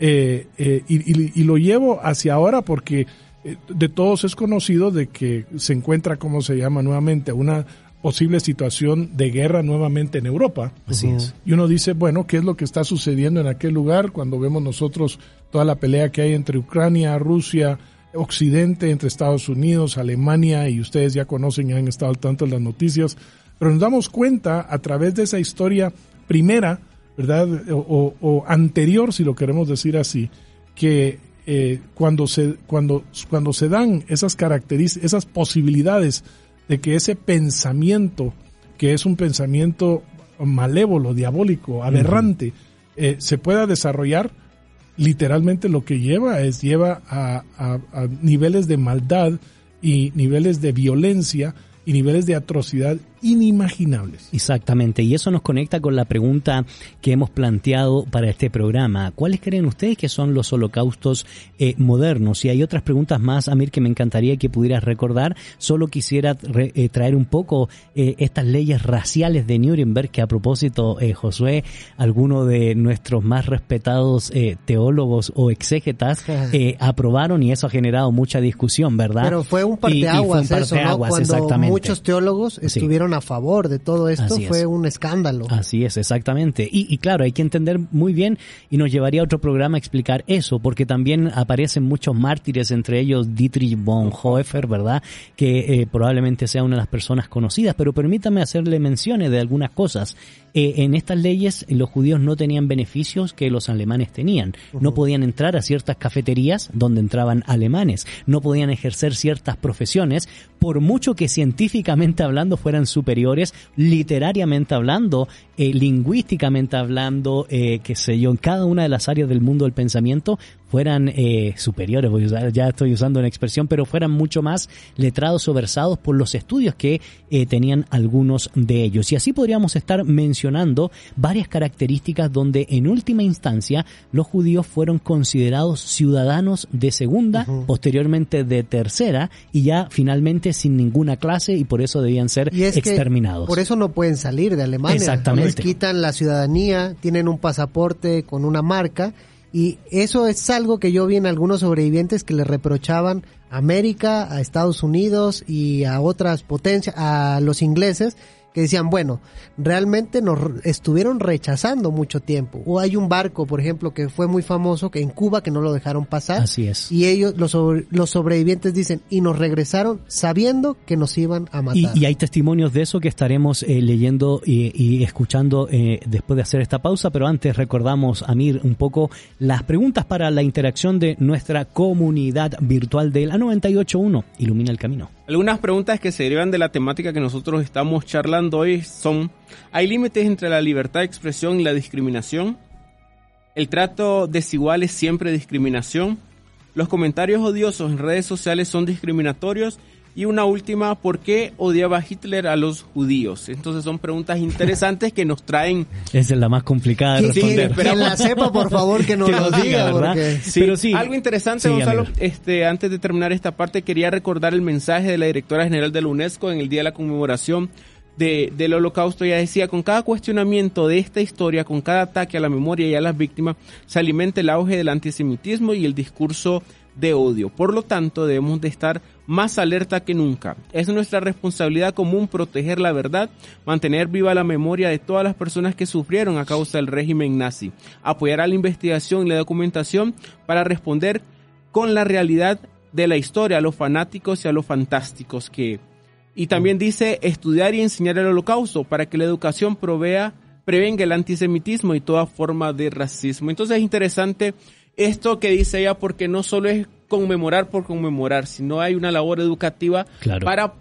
Eh, eh, y, y- lo llevo hacia ahora porque eh, de todos es conocido de que se encuentra, como se llama nuevamente, una posible situación de guerra nuevamente en Europa. Así es. Y uno dice, bueno, ¿qué es lo que está sucediendo en aquel lugar cuando vemos nosotros toda la pelea que hay entre Ucrania, Rusia, Occidente, entre Estados Unidos, Alemania, y ustedes ya conocen y han estado al tanto de las noticias, pero nos damos cuenta a través de esa historia primera, ¿verdad? O, o- o anterior, si lo queremos decir así, que eh, cuando, se, cuando, cuando se dan esas características, esas posibilidades de que ese pensamiento, que es un pensamiento malévolo, diabólico, aberrante, eh, se pueda desarrollar, literalmente lo que lleva es, lleva a, a- a niveles de maldad y niveles de violencia y niveles de atrocidad inimaginables. Exactamente, y eso nos conecta con la pregunta que hemos planteado para este programa. ¿Cuáles creen ustedes que son los holocaustos eh, modernos? Y hay otras preguntas más, Amir, que me encantaría que pudieras recordar. Solo quisiera re- eh, traer un poco eh, estas leyes raciales de Nuremberg, que a propósito, eh, Josué, alguno de nuestros más respetados eh, teólogos o exégetas eh, aprobaron y eso ha generado mucha discusión, ¿verdad? Pero fue un Y- y fue un parteaguas eso, ¿no? parteaguas, Cuando exactamente. muchos teólogos estuvieron a favor de todo esto, Así es. fue un escándalo. Así es, exactamente. Y, y claro, hay que entender muy bien y nos llevaría a otro programa a explicar eso, porque también aparecen muchos mártires, entre ellos Dietrich Bonhoeffer, ¿verdad? Que eh, probablemente sea una de las personas conocidas, pero permítame hacerle menciones de algunas cosas. Eh, en estas leyes los judíos no tenían beneficios que los alemanes tenían. No podían entrar a ciertas cafeterías donde entraban alemanes. No podían ejercer ciertas profesiones, por mucho que científicamente hablando fueran superiores, literariamente hablando, eh, lingüísticamente hablando, eh, qué sé yo, en cada una de las áreas del mundo del pensamiento fueran eh, superiores, voy a usar- ya estoy usando una expresión, pero fueran mucho más letrados o versados por los estudios que eh, tenían algunos de ellos. Y así podríamos estar mencionando varias características donde en última instancia los judíos fueron considerados ciudadanos de segunda, posteriormente de tercera y ya finalmente sin ninguna clase y por eso debían ser Y es que exterminados. por eso no pueden salir de Alemania. Exactamente. Les quitan la ciudadanía, tienen un pasaporte con una marca y eso es algo que yo vi en algunos sobrevivientes que le reprochaban a América, a Estados Unidos y a otras potencias, a los ingleses que decían, bueno, realmente nos estuvieron rechazando mucho tiempo. O hay un barco, por ejemplo, que fue muy famoso que en Cuba que no lo dejaron pasar. Así es. Y ellos, los, sobre- los sobrevivientes dicen, y nos regresaron sabiendo que nos iban a matar. Y, y hay testimonios de eso que estaremos eh, leyendo y, y escuchando eh, después de hacer esta pausa, pero antes recordamos, Amir, un poco las preguntas para la interacción de nuestra comunidad virtual de la 981. Ilumina el camino. Algunas preguntas que se derivan de la temática que nosotros estamos charlando hoy son, ¿hay límites entre la libertad de expresión y la discriminación? ¿El trato desigual es siempre discriminación? ¿Los comentarios odiosos en redes sociales son discriminatorios? Y una última, ¿por qué odiaba Hitler a los judíos? Entonces son preguntas interesantes que nos traen Esa es la más complicada de responder. quien la sepa, por favor, que nos Que lo diga, porque... Sí, Pero sí. algo interesante, Sí, Gonzalo. amigo. Este, antes de terminar esta parte, quería recordar el mensaje de la directora general de la UNESCO en el día de la conmemoración de, del Holocausto. Ella decía, con cada cuestionamiento de esta historia, con cada ataque a la memoria y a las víctimas, se alimenta el auge del antisemitismo y el discurso de odio. Por lo tanto, debemos de estar más alerta que nunca. Es nuestra responsabilidad común proteger la verdad, mantener viva la memoria de todas las personas que sufrieron a causa del régimen nazi, apoyar a la investigación y la documentación para responder con la realidad de la historia a los fanáticos y a los fantásticos que... Y también dice estudiar y enseñar el holocausto para que la educación provea, prevenga el antisemitismo y toda forma de racismo. Entonces es interesante esto que dice ella porque no solo es conmemorar por conmemorar, sino hay una labor educativa para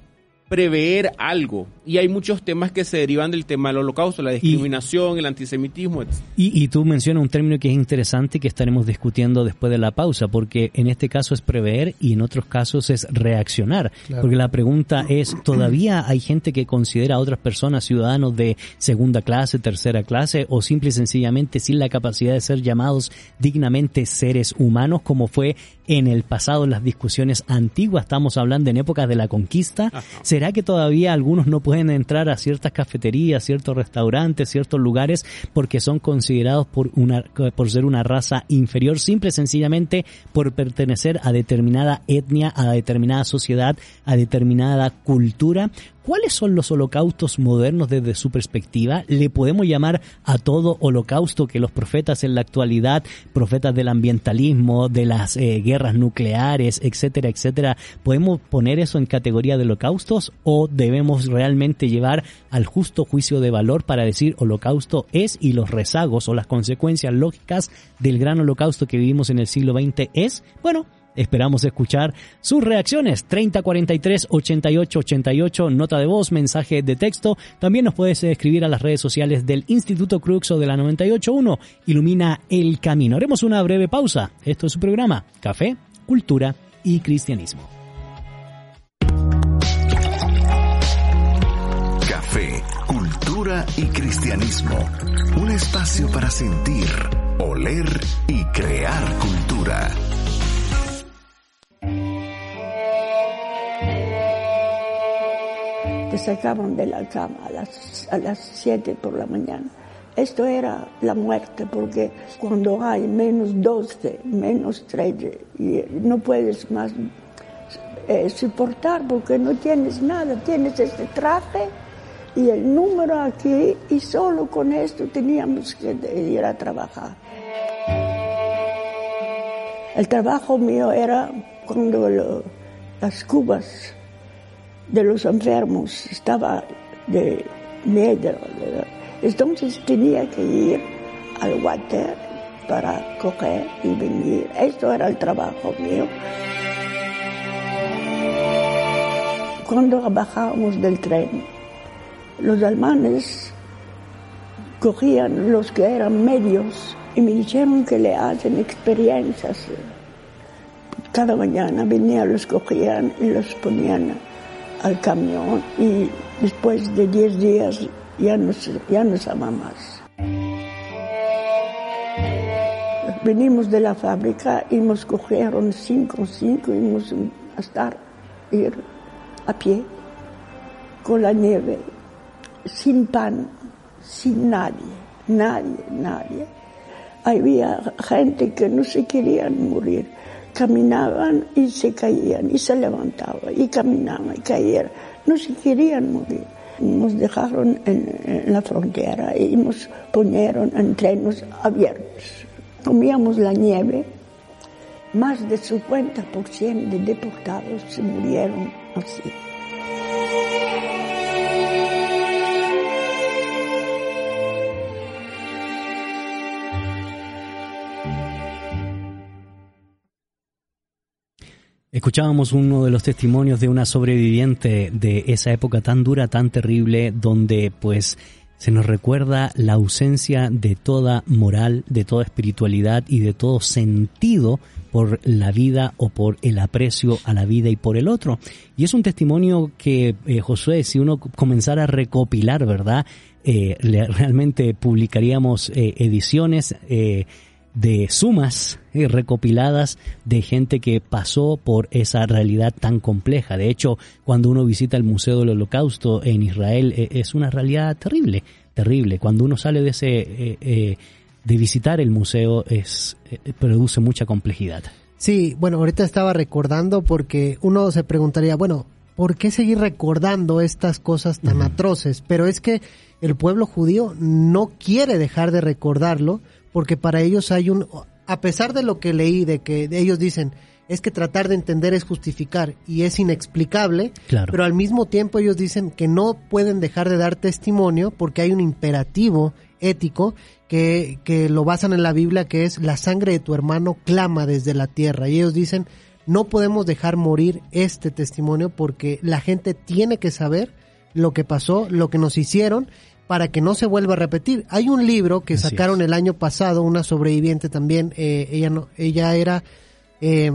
prever algo. Y hay muchos temas que se derivan del tema del holocausto, la discriminación, el antisemitismo. Y, y, tú mencionas un término que es interesante que estaremos discutiendo después de la pausa, porque en este caso es prever y en otros casos es reaccionar. Porque la pregunta es, ¿todavía hay gente que considera a otras personas ciudadanos de segunda clase, tercera clase, o simple y sencillamente sin la capacidad de ser llamados dignamente seres humanos, como fue en el pasado en las discusiones antiguas? Estamos hablando en épocas de la conquista. ¿Será que todavía algunos no pueden entrar a ciertas cafeterías, ciertos restaurantes, ciertos lugares porque son considerados por una por ser una raza inferior, simple y sencillamente por pertenecer a determinada etnia, a determinada sociedad, a determinada cultura? ¿Cuáles son los holocaustos modernos desde su perspectiva? ¿Le podemos llamar a todo holocausto que los profetas en la actualidad, profetas del ambientalismo, de las eh, guerras nucleares, etcétera, etcétera, podemos poner eso en categoría de holocaustos o debemos realmente llevar al justo juicio de valor para decir holocausto es y los rezagos o las consecuencias lógicas del gran holocausto que vivimos en el siglo XX es? Bueno, Esperamos escuchar sus reacciones. 3043 88 88, nota de voz, mensaje de texto. También nos puedes escribir a las redes sociales del Instituto Cruxo de la 981. Ilumina el camino. Haremos una breve pausa. Esto es su programa, Café, Cultura y Cristianismo. Café, Cultura y Cristianismo. Un espacio para sentir, oler y crear cultura. Te sacaban de la cama a las, a las 7 por la mañana. Esto era la muerte porque cuando hay menos 12, menos 13, y no puedes más eh, soportar porque no tienes nada, tienes este traje y el número aquí y solo con esto teníamos que ir a trabajar. El trabajo mío era cuando las cubas de los enfermos estaba de miedo. Entonces tenía que ir al water para coger y venir. Esto era el trabajo mío. Cuando bajábamos del tren, los alemanes cogían los que eran medios y me dijeron que le hacen experiencias. Cada mañana venían, los cogían y los ponían al camión y después de 10 días ya no, ya no más. Venimos de la fábrica y nos cogieron cinco, cinco y íbamos a estar, ir a pie, con la nieve, sin pan, sin nadie, nadie, nadie. Había gente que no se querían morir caminaban y se caían y se levantaban y caminaban y caían. No se querían morir. Nos dejaron en, la frontera y nos ponieron en trenes abiertos. Comíamos la nieve. Más del 50% de deportados se murieron así. Escuchábamos uno de los testimonios de una sobreviviente de esa época tan dura, tan terrible, donde pues se nos recuerda la ausencia de toda moral, de toda espiritualidad y de todo sentido por la vida o por el aprecio a la vida y por el otro. Y es un testimonio que, eh, Josué, si uno comenzara a recopilar, ¿verdad? Eh, realmente publicaríamos eh, ediciones de sumas eh, recopiladas de gente que pasó por esa realidad tan compleja. De hecho, cuando uno visita el Museo del Holocausto en Israel, eh, es una realidad terrible, terrible. Cuando uno sale de ese, eh, de visitar el museo, es, produce mucha complejidad. Sí, bueno, ahorita estaba recordando porque uno se preguntaría, bueno, ¿por qué seguir recordando estas cosas tan atroces? Pero es que el pueblo judío no quiere dejar de recordarlo porque para ellos hay un, a pesar de lo que leí, de que ellos dicen, es que tratar de entender es justificar y es inexplicable, Claro. pero al mismo tiempo ellos dicen que no pueden dejar de dar testimonio porque hay un imperativo ético que, que lo basan en la Biblia que es la sangre de tu hermano clama desde la tierra y ellos dicen no podemos dejar morir este testimonio porque la gente tiene que saber lo que pasó, lo que nos hicieron para que no se vuelva a repetir. Hay un libro que Así sacaron es. el año pasado, una sobreviviente también, eh, ella no, ella era eh,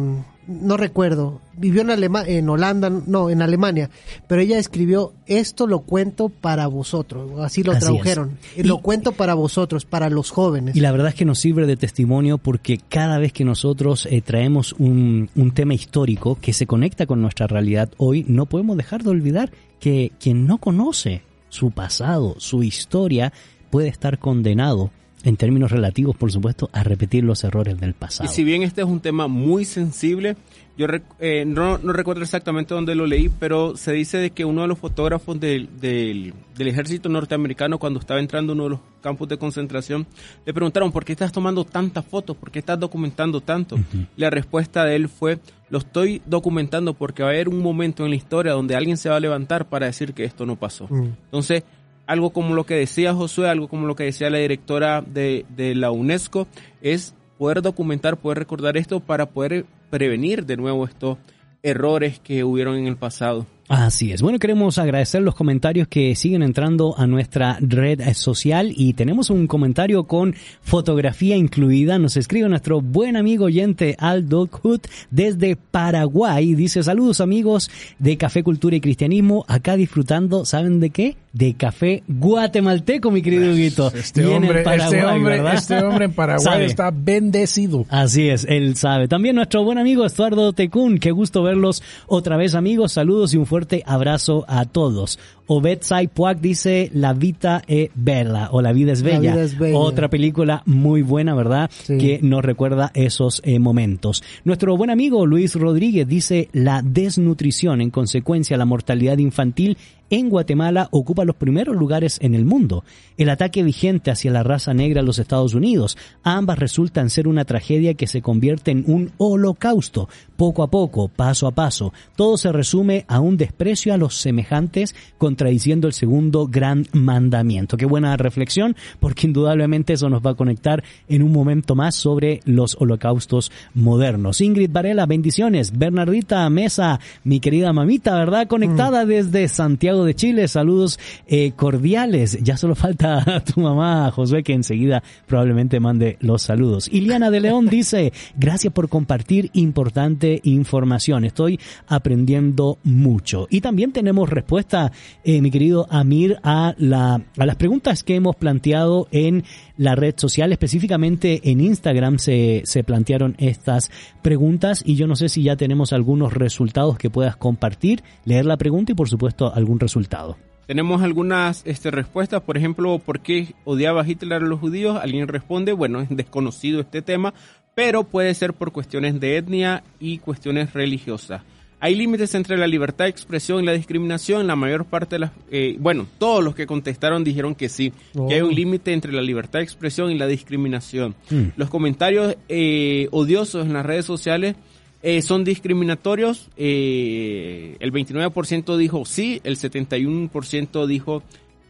no recuerdo, vivió en, Alema- en Holanda, no, en Alemania, pero ella escribió, esto lo cuento para vosotros, así lo Así tradujeron, lo cuento para vosotros, para los jóvenes. Y la verdad es que nos sirve de testimonio porque cada vez que nosotros eh, traemos un, un tema histórico que se conecta con nuestra realidad hoy, no podemos dejar de olvidar que quien no conoce su pasado, su historia, puede estar condenado, en términos relativos, por supuesto, a repetir los errores del Y pasado. si bien este es un tema muy sensible, yo rec- eh, no, no recuerdo exactamente dónde lo leí, pero se dice de que uno de los fotógrafos del, del, del ejército norteamericano, cuando estaba entrando a uno de los campos de concentración, le preguntaron, ¿por qué estás tomando tantas fotos? ¿Por qué estás documentando tanto? La respuesta de él fue, lo estoy documentando porque va a haber un momento en la historia donde alguien se va a levantar para decir que esto no pasó. Mm. Entonces, algo como lo que decía Josué, algo como lo que decía la directora de, de la UNESCO, es poder documentar, poder recordar esto para poder prevenir de nuevo estos errores que hubieron en el pasado. Así es. Bueno, queremos agradecer los comentarios que siguen entrando a nuestra red social y tenemos un comentario con fotografía incluida. Nos escribe nuestro buen amigo oyente Aldo Hut desde Paraguay. Dice saludos amigos de Café Cultura y Cristianismo. Acá disfrutando, ¿saben de qué? De café guatemalteco, mi querido Huguito. Este Y en el hombre, Paraguay, este hombre, este hombre en Paraguay Sabe. está bendecido. Así es, él sabe. También nuestro buen amigo Estuardo Tecún, qué gusto verlos otra vez amigos, saludos y un fuerte abrazo a todos. Obed Puac dice La Vita es Bella o La Vida es La Bella. vida es bella. Otra película muy buena, ¿verdad? Sí. Que nos recuerda esos eh, momentos. Nuestro buen amigo Luis Rodríguez dice La desnutrición, en consecuencia la mortalidad infantil en Guatemala ocupa los primeros lugares en el mundo. El ataque vigente hacia la raza negra en los Estados Unidos, ambas resultan ser una tragedia que se convierte en un holocausto, poco a poco, paso a paso. Todo se resume a un desprecio a los semejantes, contradiciendo el segundo gran mandamiento. Qué buena reflexión, porque indudablemente eso nos va a conectar en un momento más sobre los holocaustos modernos. Ingrid Varela, bendiciones. Bernardita Mesa, mi querida mamita, ¿verdad? Conectada desde Santiago de Chile. Saludos eh, cordiales. Ya solo falta a tu mamá, Josué, que enseguida probablemente mande los saludos. Iliana de León dice, gracias por compartir importante información. Estoy aprendiendo mucho. Y también tenemos respuesta, eh, mi querido Amir, a, la, las preguntas que hemos planteado en la red social, específicamente en Instagram se, se plantearon estas preguntas y yo no sé si ya tenemos algunos resultados que puedas compartir, leer la pregunta y por supuesto algún resultado. Tenemos algunas este, respuestas, por ejemplo, ¿por qué odiaba Hitler a los judíos? Alguien responde, bueno, es desconocido este tema, pero puede ser por cuestiones de etnia y cuestiones religiosas. Hay límites entre la libertad de expresión y la discriminación. La mayor parte de las, eh, bueno, todos los que contestaron dijeron que sí, que hay un límite entre la libertad de expresión y la discriminación. Mm. Los comentarios eh, odiosos en las redes sociales eh, son discriminatorios. eh, el 29% dijo sí, el 71% dijo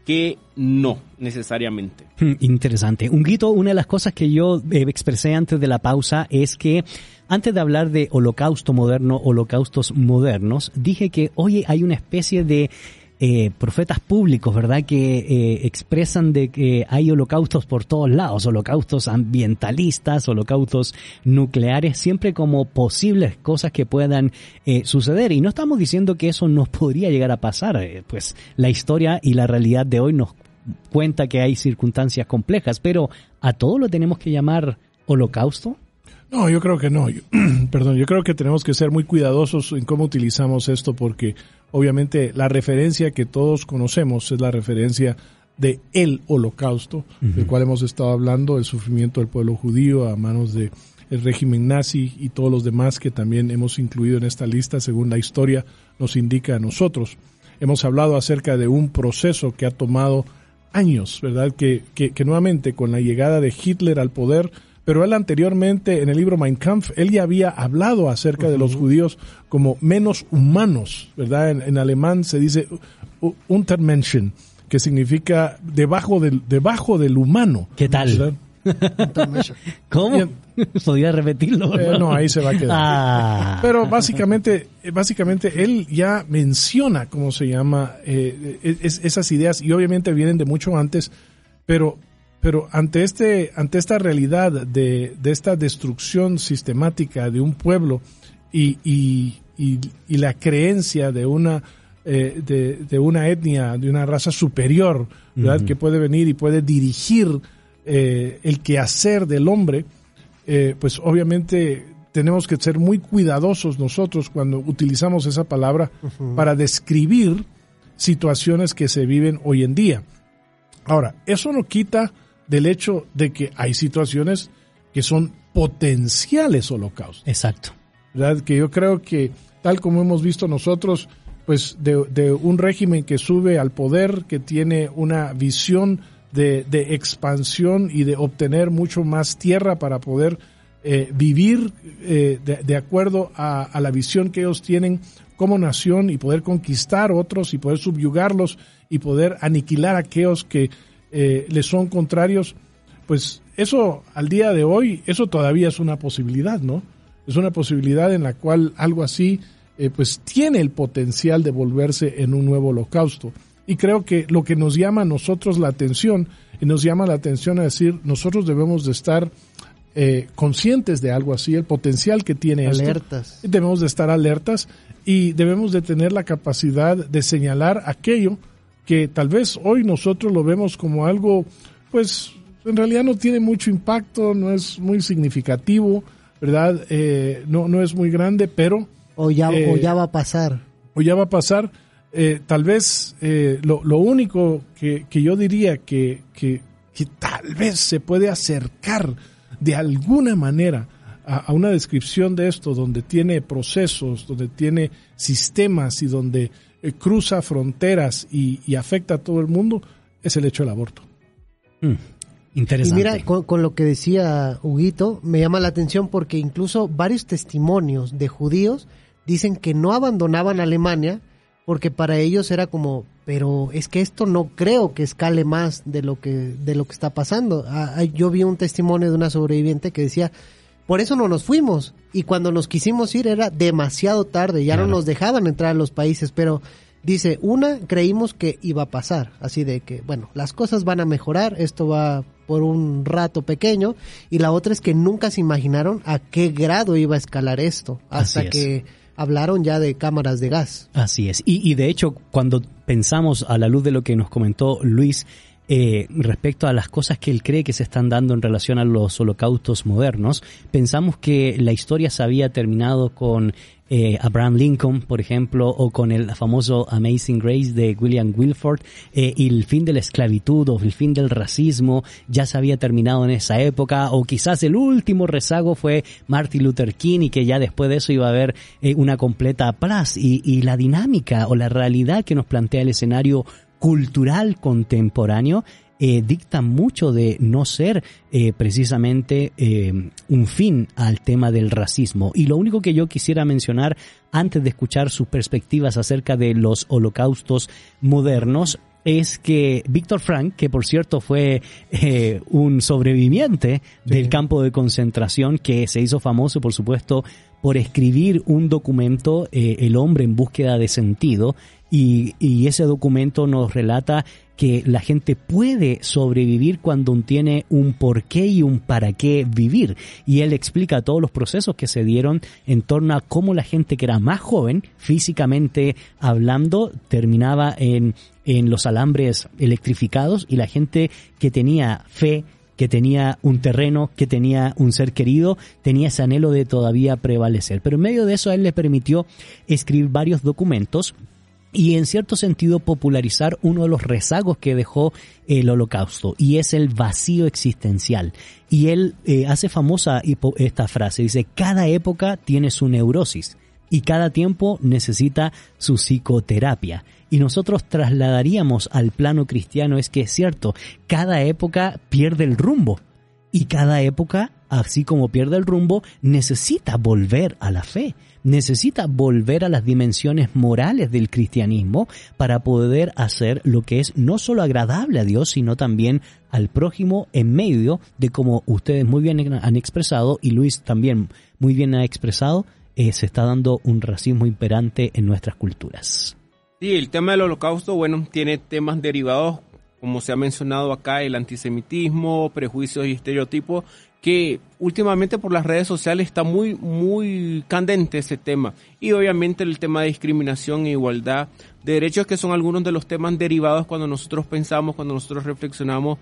que no necesariamente. Hmm, Interesante. Un grito, una de las cosas que yo eh, expresé antes de la pausa es que antes de hablar de holocausto moderno, holocaustos modernos, dije que hoy hay una especie de eh, profetas públicos, ¿verdad? Que eh, expresan de que hay holocaustos por todos lados, holocaustos ambientalistas, holocaustos nucleares, siempre como posibles cosas que puedan eh, suceder. Y no estamos diciendo que eso nos podría llegar a pasar, eh, pues la historia y la realidad de hoy nos cuenta que hay circunstancias complejas, pero ¿a todo lo tenemos que llamar holocausto? No, yo creo que no. Yo- perdón, yo creo que tenemos que ser muy cuidadosos en cómo utilizamos esto porque obviamente la referencia que todos conocemos es la referencia de el holocausto, del cual hemos estado hablando, el sufrimiento del pueblo judío a manos de el régimen nazi y todos los demás que también hemos incluido en esta lista según la historia nos indica a nosotros. Hemos hablado acerca de un proceso que ha tomado años, ¿verdad? Que, que, que nuevamente con la llegada de Hitler al poder, pero él anteriormente en el libro Mein Kampf, él ya había hablado acerca de los judíos como menos humanos, ¿verdad? En, en alemán se dice Untermenschen, que significa debajo del, debajo del humano. ¿Qué tal? ¿Cómo? ¿Podría repetirlo? Eh, no, ahí se va a quedar. Ah. Pero básicamente, básicamente él ya menciona cómo se llama eh, es- esas ideas y obviamente vienen de mucho antes, pero pero ante este ante esta realidad de, de esta destrucción sistemática de un pueblo y, y, y, y la creencia de una eh, de, de una etnia, de una raza superior, ¿verdad? Que puede venir y puede dirigir eh, el quehacer del hombre, eh, pues obviamente tenemos que ser muy cuidadosos nosotros cuando utilizamos esa palabra para describir situaciones que se viven hoy en día. Ahora, eso no quita del hecho de que hay situaciones que son potenciales holocaustos. Exacto. ¿verdad? Que yo creo que, tal como hemos visto nosotros, pues de, de un régimen que sube al poder, que tiene una visión de, de expansión y de obtener mucho más tierra para poder eh, vivir eh, de, de acuerdo a, a la visión que ellos tienen como nación y poder conquistar otros y poder subyugarlos y poder aniquilar a aquellos que eh, les son contrarios, pues eso al día de hoy, eso todavía es una posibilidad, ¿no? Es una posibilidad en la cual algo así eh, pues tiene el potencial de volverse en un nuevo holocausto. Y creo que lo que nos llama a nosotros la atención, y nos llama la atención a decir, nosotros debemos de estar eh, conscientes de algo así, el potencial que tiene esto. Alertas. Debemos de estar alertas y debemos de tener la capacidad de señalar aquello que tal vez hoy nosotros lo vemos como algo, pues en realidad no tiene mucho impacto, no es muy significativo, ¿verdad? Eh, no, no es muy grande, pero O ya, o Eh, ya va a pasar. o ya va a pasar. Eh, tal vez eh, lo, lo único que, que yo diría que, que, que tal vez se puede acercar de alguna manera a, a una descripción de esto, donde tiene procesos, donde tiene sistemas y donde eh, cruza fronteras y, y afecta a todo el mundo, es el hecho del aborto. Mm, Y interesante. mira, con, con lo que decía Huguito, me llama la atención porque incluso varios testimonios de judíos dicen que no abandonaban Alemania porque para ellos era como, pero es que esto no creo que escale más de lo que de lo que está pasando. Ah, ah, yo vi un testimonio de una sobreviviente que decía, por eso no nos fuimos y cuando nos quisimos ir era demasiado tarde, ya no nos dejaban entrar a los países, pero dice, una, creímos que iba a pasar, así de que, bueno, las cosas van a mejorar, esto va por un rato pequeño, y la otra es que nunca se imaginaron a qué grado iba a escalar esto, hasta Así es. que hablaron ya de cámaras de gas. Así es. Y, y de hecho, cuando pensamos a la luz de lo que nos comentó Luis eh, respecto a las cosas que él cree que se están dando en relación a los holocaustos modernos, pensamos que la historia se había terminado con eh, Abraham Lincoln, por ejemplo, o con el famoso Amazing Grace de William Wilford, eh, y el fin de la esclavitud o el fin del racismo ya se había terminado en esa época, o quizás el último rezago fue Martin Luther King y que ya después de eso iba a haber eh, una completa paz. Y, y la dinámica o la realidad que nos plantea el escenario cultural contemporáneo eh, dicta mucho de no ser eh, precisamente eh, un fin al tema del racismo. Y lo único que yo quisiera mencionar antes de escuchar sus perspectivas acerca de los holocaustos modernos es que Víctor Frank, que por cierto fue eh, un sobreviviente del campo de concentración, que se hizo famoso, por supuesto, por escribir un documento, eh, El hombre en búsqueda de sentido, y, ese documento nos relata que la gente puede sobrevivir cuando tiene un por qué y un para qué vivir. Y él explica todos los procesos que se dieron en torno a cómo la gente que era más joven, físicamente hablando, terminaba en, en los alambres electrificados y la gente que tenía fe, que tenía un terreno, que tenía un ser querido, tenía ese anhelo de todavía prevalecer. Pero en medio de eso a él le permitió escribir varios documentos y en cierto sentido popularizar uno de los rezagos que dejó el holocausto y es el vacío existencial. Y él eh, hace famosa esta frase, dice, cada época tiene su neurosis y cada tiempo necesita su psicoterapia. Y nosotros trasladaríamos al plano cristiano es que es cierto, cada época pierde el rumbo y cada época, así como pierde el rumbo, necesita volver a la fe necesita volver a las dimensiones morales del cristianismo para poder hacer lo que es no solo agradable a Dios, sino también al prójimo en medio de como ustedes muy bien han expresado y Luis también muy bien ha expresado, eh, se está dando un racismo imperante en nuestras culturas. Sí, el tema del holocausto, bueno, tiene temas derivados, como se ha mencionado acá, el antisemitismo, prejuicios y estereotipos, que últimamente por las redes sociales está muy, muy candente ese tema. Y obviamente el tema de discriminación e igualdad de derechos, que son algunos de los temas derivados cuando nosotros pensamos, cuando nosotros reflexionamos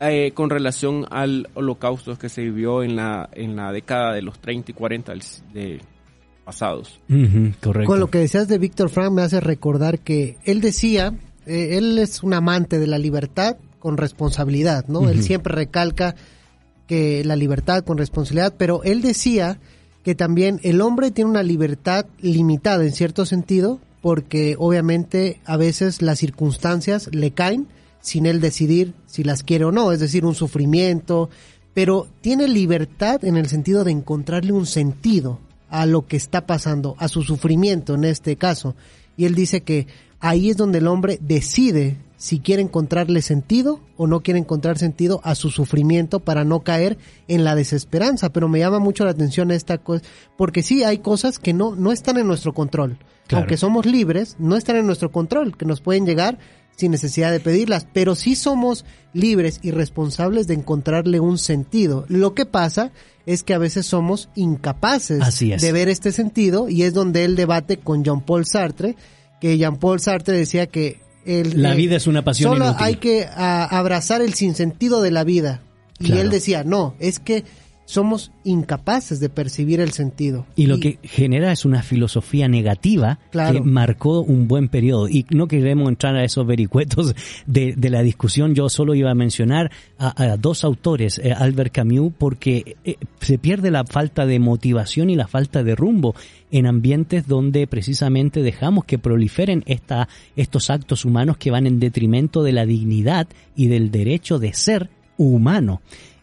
eh, con relación al holocausto que se vivió en la, en la década de los 30 y 40 de pasados. correcto. Con lo que decías de Víctor Frank me hace recordar que él decía, eh, él es un amante de la libertad con responsabilidad, ¿no? Él siempre recalca que la libertad con responsabilidad, pero él decía que también el hombre tiene una libertad limitada en cierto sentido, porque obviamente a veces las circunstancias le caen sin él decidir si las quiere o no, es decir, un sufrimiento, pero tiene libertad en el sentido de encontrarle un sentido a lo que está pasando, a su sufrimiento en este caso. Y él dice que ahí es donde el hombre decide si quiere encontrarle sentido o no quiere encontrar sentido a su sufrimiento para no caer en la desesperanza. Pero me llama mucho la atención esta cosa, porque sí hay cosas que no, no están en nuestro control. Aunque somos libres, no están en nuestro control, que nos pueden llegar sin necesidad de pedirlas, pero sí somos libres y responsables de encontrarle un sentido. Lo que pasa es que a veces somos incapaces de ver este sentido y es donde él debate con Jean Paul Sartre, que Jean Paul Sartre decía que la vida es una pasión solo hay que abrazar el sinsentido de la vida. Y él decía, no, es que somos incapaces de percibir el sentido. Y lo que genera es una filosofía negativa que marcó un buen periodo. Y no queremos entrar a esos vericuetos de, la discusión. Yo solo iba a mencionar a, dos autores, eh, Albert Camus, porque eh, se pierde la falta de motivación y la falta de rumbo en ambientes donde precisamente dejamos que proliferen esta, estos actos humanos que van en detrimento de la dignidad y del derecho de ser humano.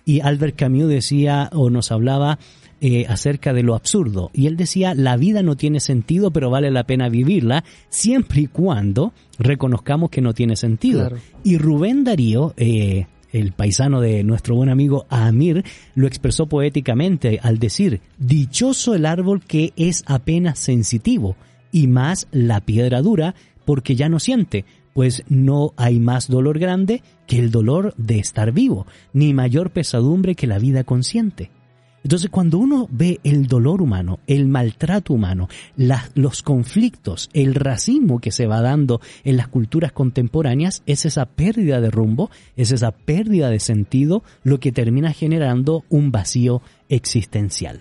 Y Albert Camus decía o nos hablaba eh, acerca de lo absurdo. Y él decía, la vida no tiene sentido, pero vale la pena vivirla, siempre y cuando reconozcamos que no tiene sentido. Y Rubén Darío, eh, el paisano de nuestro buen amigo Amir, lo expresó poéticamente al decir, dichoso el árbol que es apenas sensitivo, y más la piedra dura, porque ya no siente, pues no hay más dolor grande que el dolor de estar vivo, ni mayor pesadumbre que la vida consciente. Entonces, cuando uno ve el dolor humano, el maltrato humano, los conflictos, el racismo que se va dando en las culturas contemporáneas, es esa pérdida de rumbo, es esa pérdida de sentido, lo que termina generando un vacío existencial.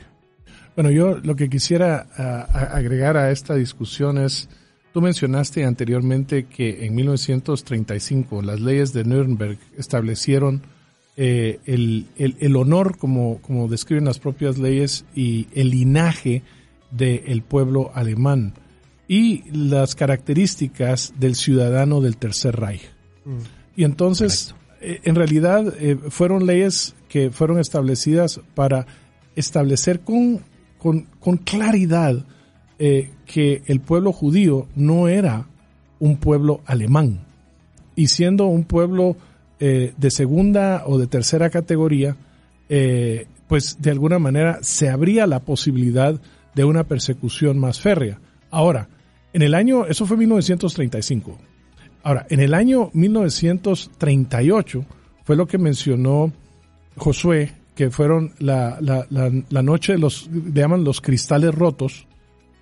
Bueno, yo lo que quisiera agregar a esta discusión es, tú mencionaste anteriormente que en 1935 las leyes de Nuremberg establecieron eh, el, el, honor, como, como describen las propias leyes, y el linaje del pueblo alemán y las características del ciudadano del Tercer Reich. Mm. Y entonces, eh, en realidad, eh, fueron leyes que fueron establecidas para establecer con, con, con claridad que el pueblo judío no era un pueblo alemán. Y siendo un pueblo eh, de segunda o de tercera categoría, eh, pues de alguna manera se abría la posibilidad de una persecución más férrea. Ahora, en el año, eso fue 1935. Ahora, en el año 1938 fue lo que mencionó Josué, que fueron la, la, noche de los, llaman los cristales rotos,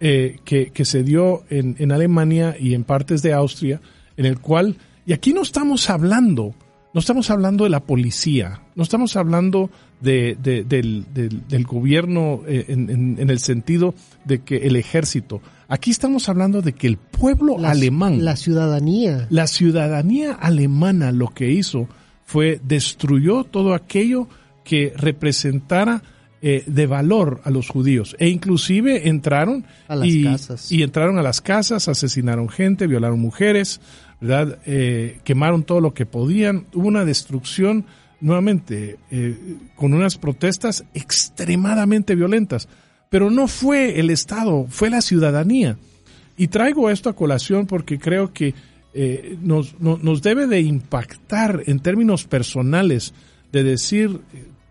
eh, que, que, se dio en, en Alemania y en partes de Austria, en el cual, y aquí no estamos hablando no estamos hablando de la policía, No estamos hablando de, de- del, del- del gobierno eh, en, en- en el sentido de que el ejército. Aquí estamos hablando de que el pueblo La- alemán, La ciudadanía. la ciudadanía alemana lo que hizo fue destruyó todo aquello que representara eh, de valor a los judíos e inclusive entraron A las y, casas. y entraron a las casas, asesinaron gente, violaron mujeres, ¿verdad? Eh, quemaron todo lo que podían. Hubo una destrucción nuevamente eh, con unas protestas extremadamente violentas. Pero no fue el Estado, fue la ciudadanía. Y traigo esto a colación porque creo que eh, nos, no- nos debe de impactar en términos personales, de decir,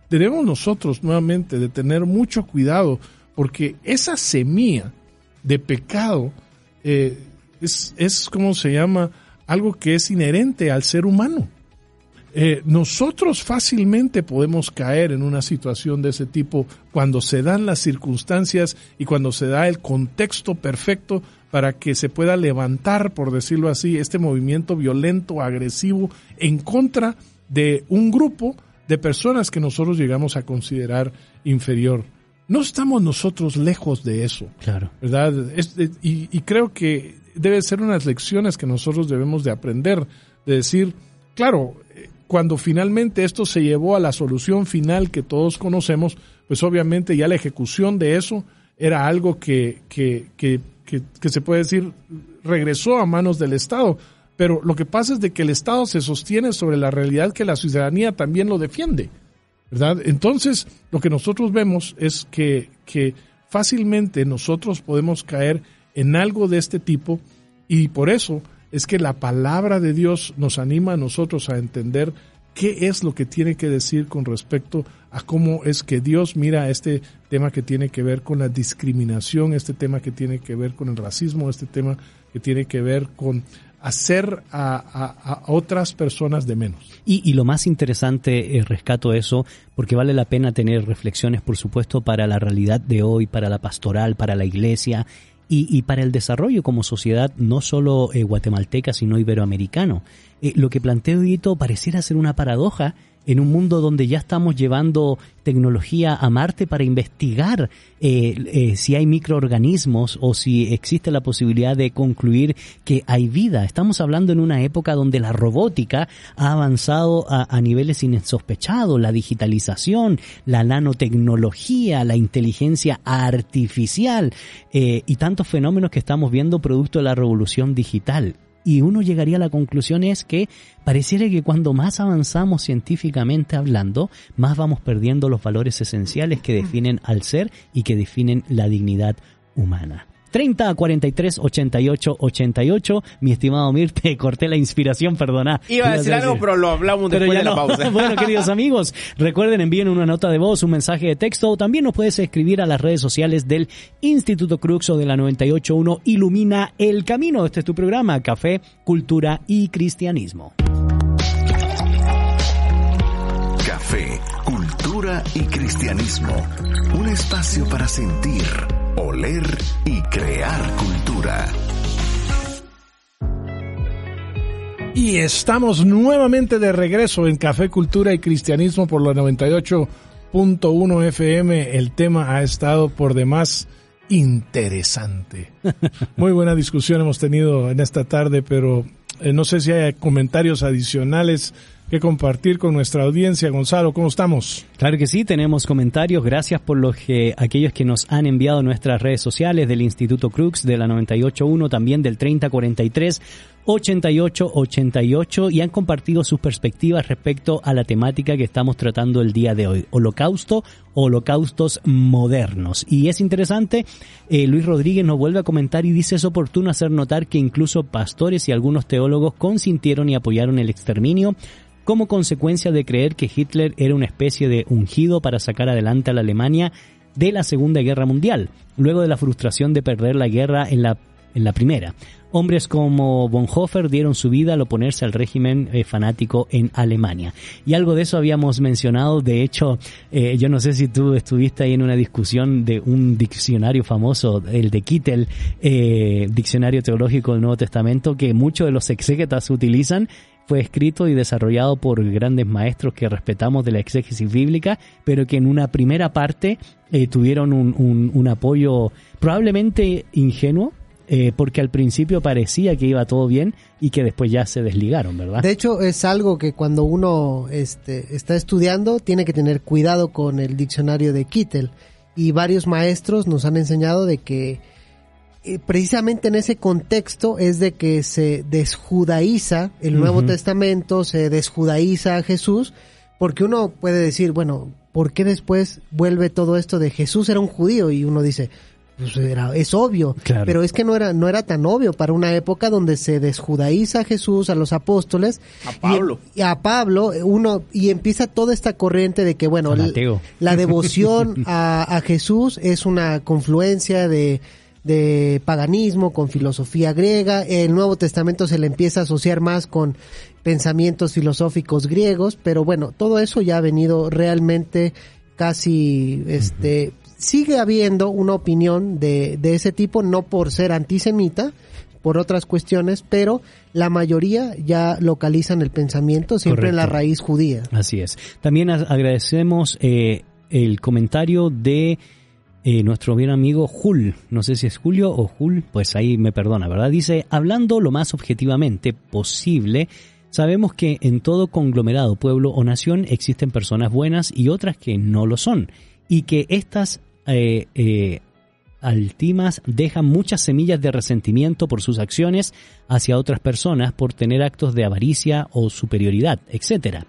debemos nosotros nuevamente de tener mucho cuidado, porque esa semilla de pecado eh, es, es como se llama, algo que es inherente al ser humano. Eh, nosotros fácilmente podemos caer en una situación de ese tipo cuando se dan las circunstancias y cuando se da el contexto perfecto para que se pueda levantar, por decirlo así, este movimiento violento, agresivo, en contra de un grupo de personas que nosotros llegamos a considerar inferior. No estamos nosotros lejos de eso. Claro. ¿verdad? Es- eh, y, y creo que debe ser unas lecciones que nosotros debemos de aprender, de decir, claro, eh, cuando finalmente esto se llevó a la solución final que todos conocemos, pues obviamente ya la ejecución de eso era algo que, que, que, que, que se puede decir regresó a manos del Estado. Pero lo que pasa es de que el Estado se sostiene sobre la realidad que la ciudadanía también lo defiende. ¿verdad? Entonces, lo que nosotros vemos es que, que fácilmente nosotros podemos caer en algo de este tipo y por eso es que la palabra de Dios nos anima a nosotros a entender qué es lo que tiene que decir con respecto a cómo es que Dios mira este tema que tiene que ver con la discriminación, este tema que tiene que ver con el racismo, este tema que tiene que ver con hacer a, otras personas de menos. Y, lo más interesante, eh, rescato eso, porque vale la pena tener reflexiones, por supuesto, para la realidad de hoy, para la pastoral, para la iglesia y, para el desarrollo como sociedad, no solo eh, guatemalteca, sino iberoamericano. Eh, lo que planteo, Hito, pareciera ser una paradoja en un mundo donde ya estamos llevando tecnología a Marte para investigar eh, eh, si hay microorganismos o si existe la posibilidad de concluir que hay vida. Estamos hablando en una época donde la robótica ha avanzado a, niveles insospechados, la digitalización, la nanotecnología, la inteligencia artificial eh, y tantos fenómenos que estamos viendo producto de la revolución digital y uno llegaría a la conclusión es que pareciera que cuando más avanzamos científicamente hablando, más vamos perdiendo los valores esenciales que definen al ser y que definen la dignidad humana. 30 43 88 88. Mi estimado Mir, te corté la inspiración, perdona. Iba a decir algo, pero lo hablamos Pero después de la pausa. bueno, queridos amigos, recuerden envíen una nota de voz, un mensaje de texto o también nos puedes escribir a las redes sociales del Instituto Crux o de la 981 Ilumina el Camino. Este es tu programa, Café, Cultura y Cristianismo. Cultura y cristianismo. Un espacio para sentir, oler y crear cultura. Y estamos nuevamente de regreso en Café Cultura y Cristianismo por la 98.1 FM. El tema ha estado por demás interesante. Muy buena discusión hemos tenido en esta tarde, pero eh, no sé si hay comentarios adicionales que compartir con nuestra audiencia. Gonzalo, ¿cómo estamos? Claro que sí, tenemos comentarios. Gracias por los que, aquellos que nos han enviado nuestras redes sociales del Instituto Crux, de la 981, también del 3043. 8888 y han compartido sus perspectivas respecto a la temática que estamos tratando el día de hoy, holocausto, holocaustos modernos. Y es interesante, eh, Luis Rodríguez nos vuelve a comentar y dice es oportuno hacer notar que incluso pastores y algunos teólogos consintieron y apoyaron el exterminio como consecuencia de creer que Hitler era una especie de ungido para sacar adelante a la Alemania de la Segunda Guerra Mundial, luego de la frustración de perder la guerra en la, en la primera. Hombres como Bonhoeffer dieron su vida al oponerse al régimen eh, fanático en Alemania. Y algo de eso habíamos mencionado. De hecho, eh, yo no sé si tú estuviste ahí en una discusión de un diccionario famoso, el de Kittel, eh, Diccionario Teológico del Nuevo Testamento, que muchos de los exégetas utilizan fue escrito y desarrollado por grandes maestros que respetamos de la exégesis bíblica, pero que en una primera parte tuvieron un apoyo probablemente ingenuo, eh, porque al principio parecía que iba todo bien y que después ya se desligaron, ¿verdad? De hecho, es algo que cuando uno este, está estudiando tiene que tener cuidado con el diccionario de Kittel. Y varios maestros nos han enseñado de que eh, precisamente en ese contexto es de que se desjudaiza el Nuevo. Testamento, se desjudaiza a Jesús, porque uno puede decir, bueno, ¿por qué después vuelve todo esto de Jesús era un judío? Y uno dice, pues era, es obvio, Claro. pero es que no era, no era tan obvio para una época donde se desjudaiza a Jesús, a los apóstoles, A Pablo. y, y a Pablo, uno, y empieza toda esta corriente de que, bueno, la devoción a, a Jesús es una confluencia de, de paganismo con filosofía griega. El Nuevo Testamento se le empieza a asociar más con pensamientos filosóficos griegos, pero bueno, todo eso ya ha venido realmente casi, este, sigue habiendo una opinión de, de ese tipo, no por ser antisemita, por otras cuestiones, pero la mayoría ya localizan el pensamiento siempre en la raíz judía. Así es. También agradecemos eh, el comentario de eh, nuestro bien amigo Jul. No sé si es Julio o Jul, pues ahí me perdona, ¿verdad? Dice, hablando lo más objetivamente posible, sabemos que en todo conglomerado, pueblo o nación existen personas buenas y otras que no lo son. Y que estas eh, eh, altimas dejan muchas semillas de resentimiento por sus acciones hacia otras personas por tener actos de avaricia o superioridad, etc.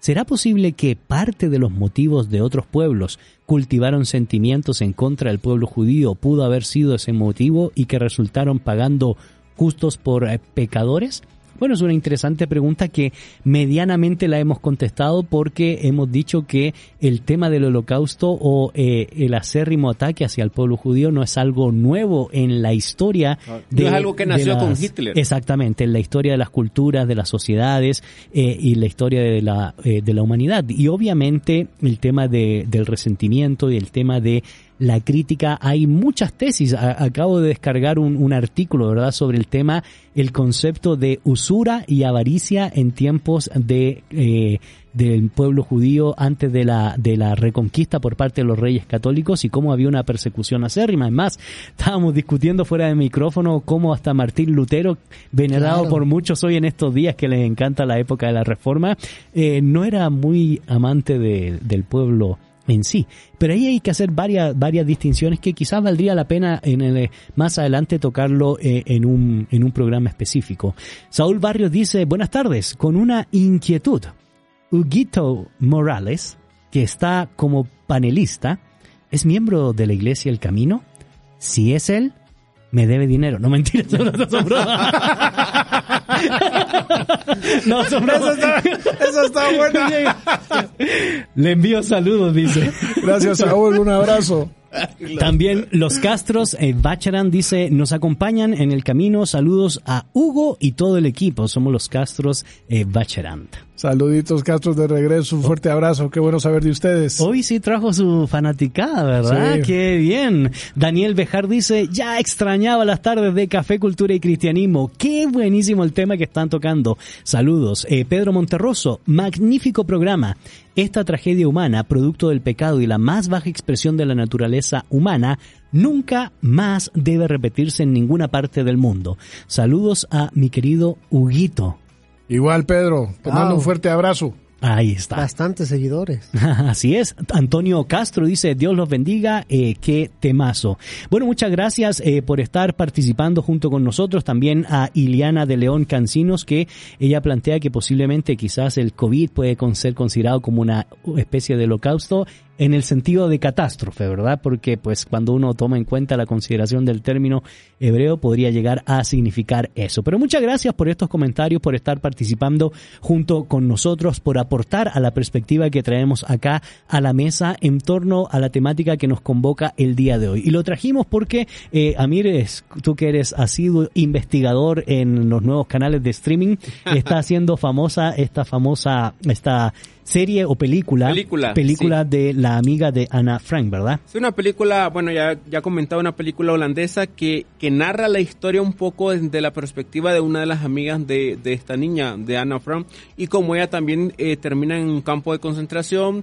¿Será posible que parte de los motivos de otros pueblos cultivaron sentimientos en contra del pueblo judío pudo haber sido ese motivo y que resultaron pagando justos por eh, pecadores? Bueno, es una interesante pregunta que medianamente la hemos contestado porque hemos dicho que el tema del holocausto o eh, el acérrimo ataque hacia el pueblo judío no es algo nuevo en la historia. No es algo que de nació con Hitler. Exactamente, en la historia de las culturas, de las sociedades eh, y la historia de la, eh, de la humanidad. Y obviamente el tema de, del resentimiento y el tema de la crítica, hay muchas tesis. A- acabo de descargar un, un artículo, ¿verdad?, sobre el tema, el concepto de usura y avaricia en tiempos de, eh, del pueblo judío antes de la, de la reconquista por parte de los reyes católicos y cómo había una persecución acérrima. Es más, estábamos discutiendo fuera de micrófono cómo hasta Martín Lutero, venerado Claro. por muchos hoy en estos días que les encanta la época de la Reforma, eh, no era muy amante de- del pueblo en sí. Pero ahí hay que hacer varias, varias distinciones que quizás valdría la pena en el, más adelante tocarlo eh, en, un, en un programa específico. Saúl Barrios dice, buenas tardes, con una inquietud. Huguito Morales, que está como panelista, ¿es miembro de la Iglesia El Camino? Si es él, me debe dinero. No mentira, no, no, no, No, son bromas. Eso está bueno. Le envío saludos, dice. Gracias, Saúl. Un abrazo. También los Castros, eh, Bacharan dice, nos acompañan en el camino. Saludos a Hugo y todo el equipo. Somos los Castros eh, Bacharan. Saluditos, Castro, de regreso. Un fuerte abrazo. Qué bueno saber de ustedes. Hoy sí trajo su fanaticada, ¿verdad? Sí. Qué bien. Daniel Bejar dice, ya extrañaba las tardes de Café, Cultura y Cristianismo. Qué buenísimo el tema que están tocando. Saludos. Eh, Pedro Monterroso, magnífico programa. Esta tragedia humana, producto del pecado y la más baja expresión de la naturaleza humana, nunca más debe repetirse en ninguna parte del mundo. Saludos a mi querido Huguito. Igual, Pedro. Te mando un fuerte abrazo. Ahí está. Bastantes seguidores. Así es. Antonio Castro dice, Dios los bendiga, eh, qué temazo. Bueno, muchas gracias eh, por estar participando junto con nosotros. También a Iliana de León Cancinos, que ella plantea que posiblemente quizás el COVID puede ser considerado como una especie de holocausto en el sentido de catástrofe, ¿verdad? Porque pues cuando uno toma en cuenta la consideración del término hebreo podría llegar a significar eso. Pero muchas gracias por estos comentarios, por estar participando junto con nosotros, por aportar a la perspectiva que traemos acá a la mesa en torno a la temática que nos convoca el día de hoy. Y lo trajimos porque, eh, Amir, es- tú que eres asiduo investigador en los nuevos canales de streaming, está haciendo famosa esta famosa, esta serie o película. Película, Película de la amiga de Anna Frank, ¿verdad? Es una película, bueno, ya, ya comentaba, una película holandesa que, que narra la historia un poco desde la perspectiva de una de las amigas de, de esta niña, de Anna Frank, y como ella también eh, termina en un campo de concentración,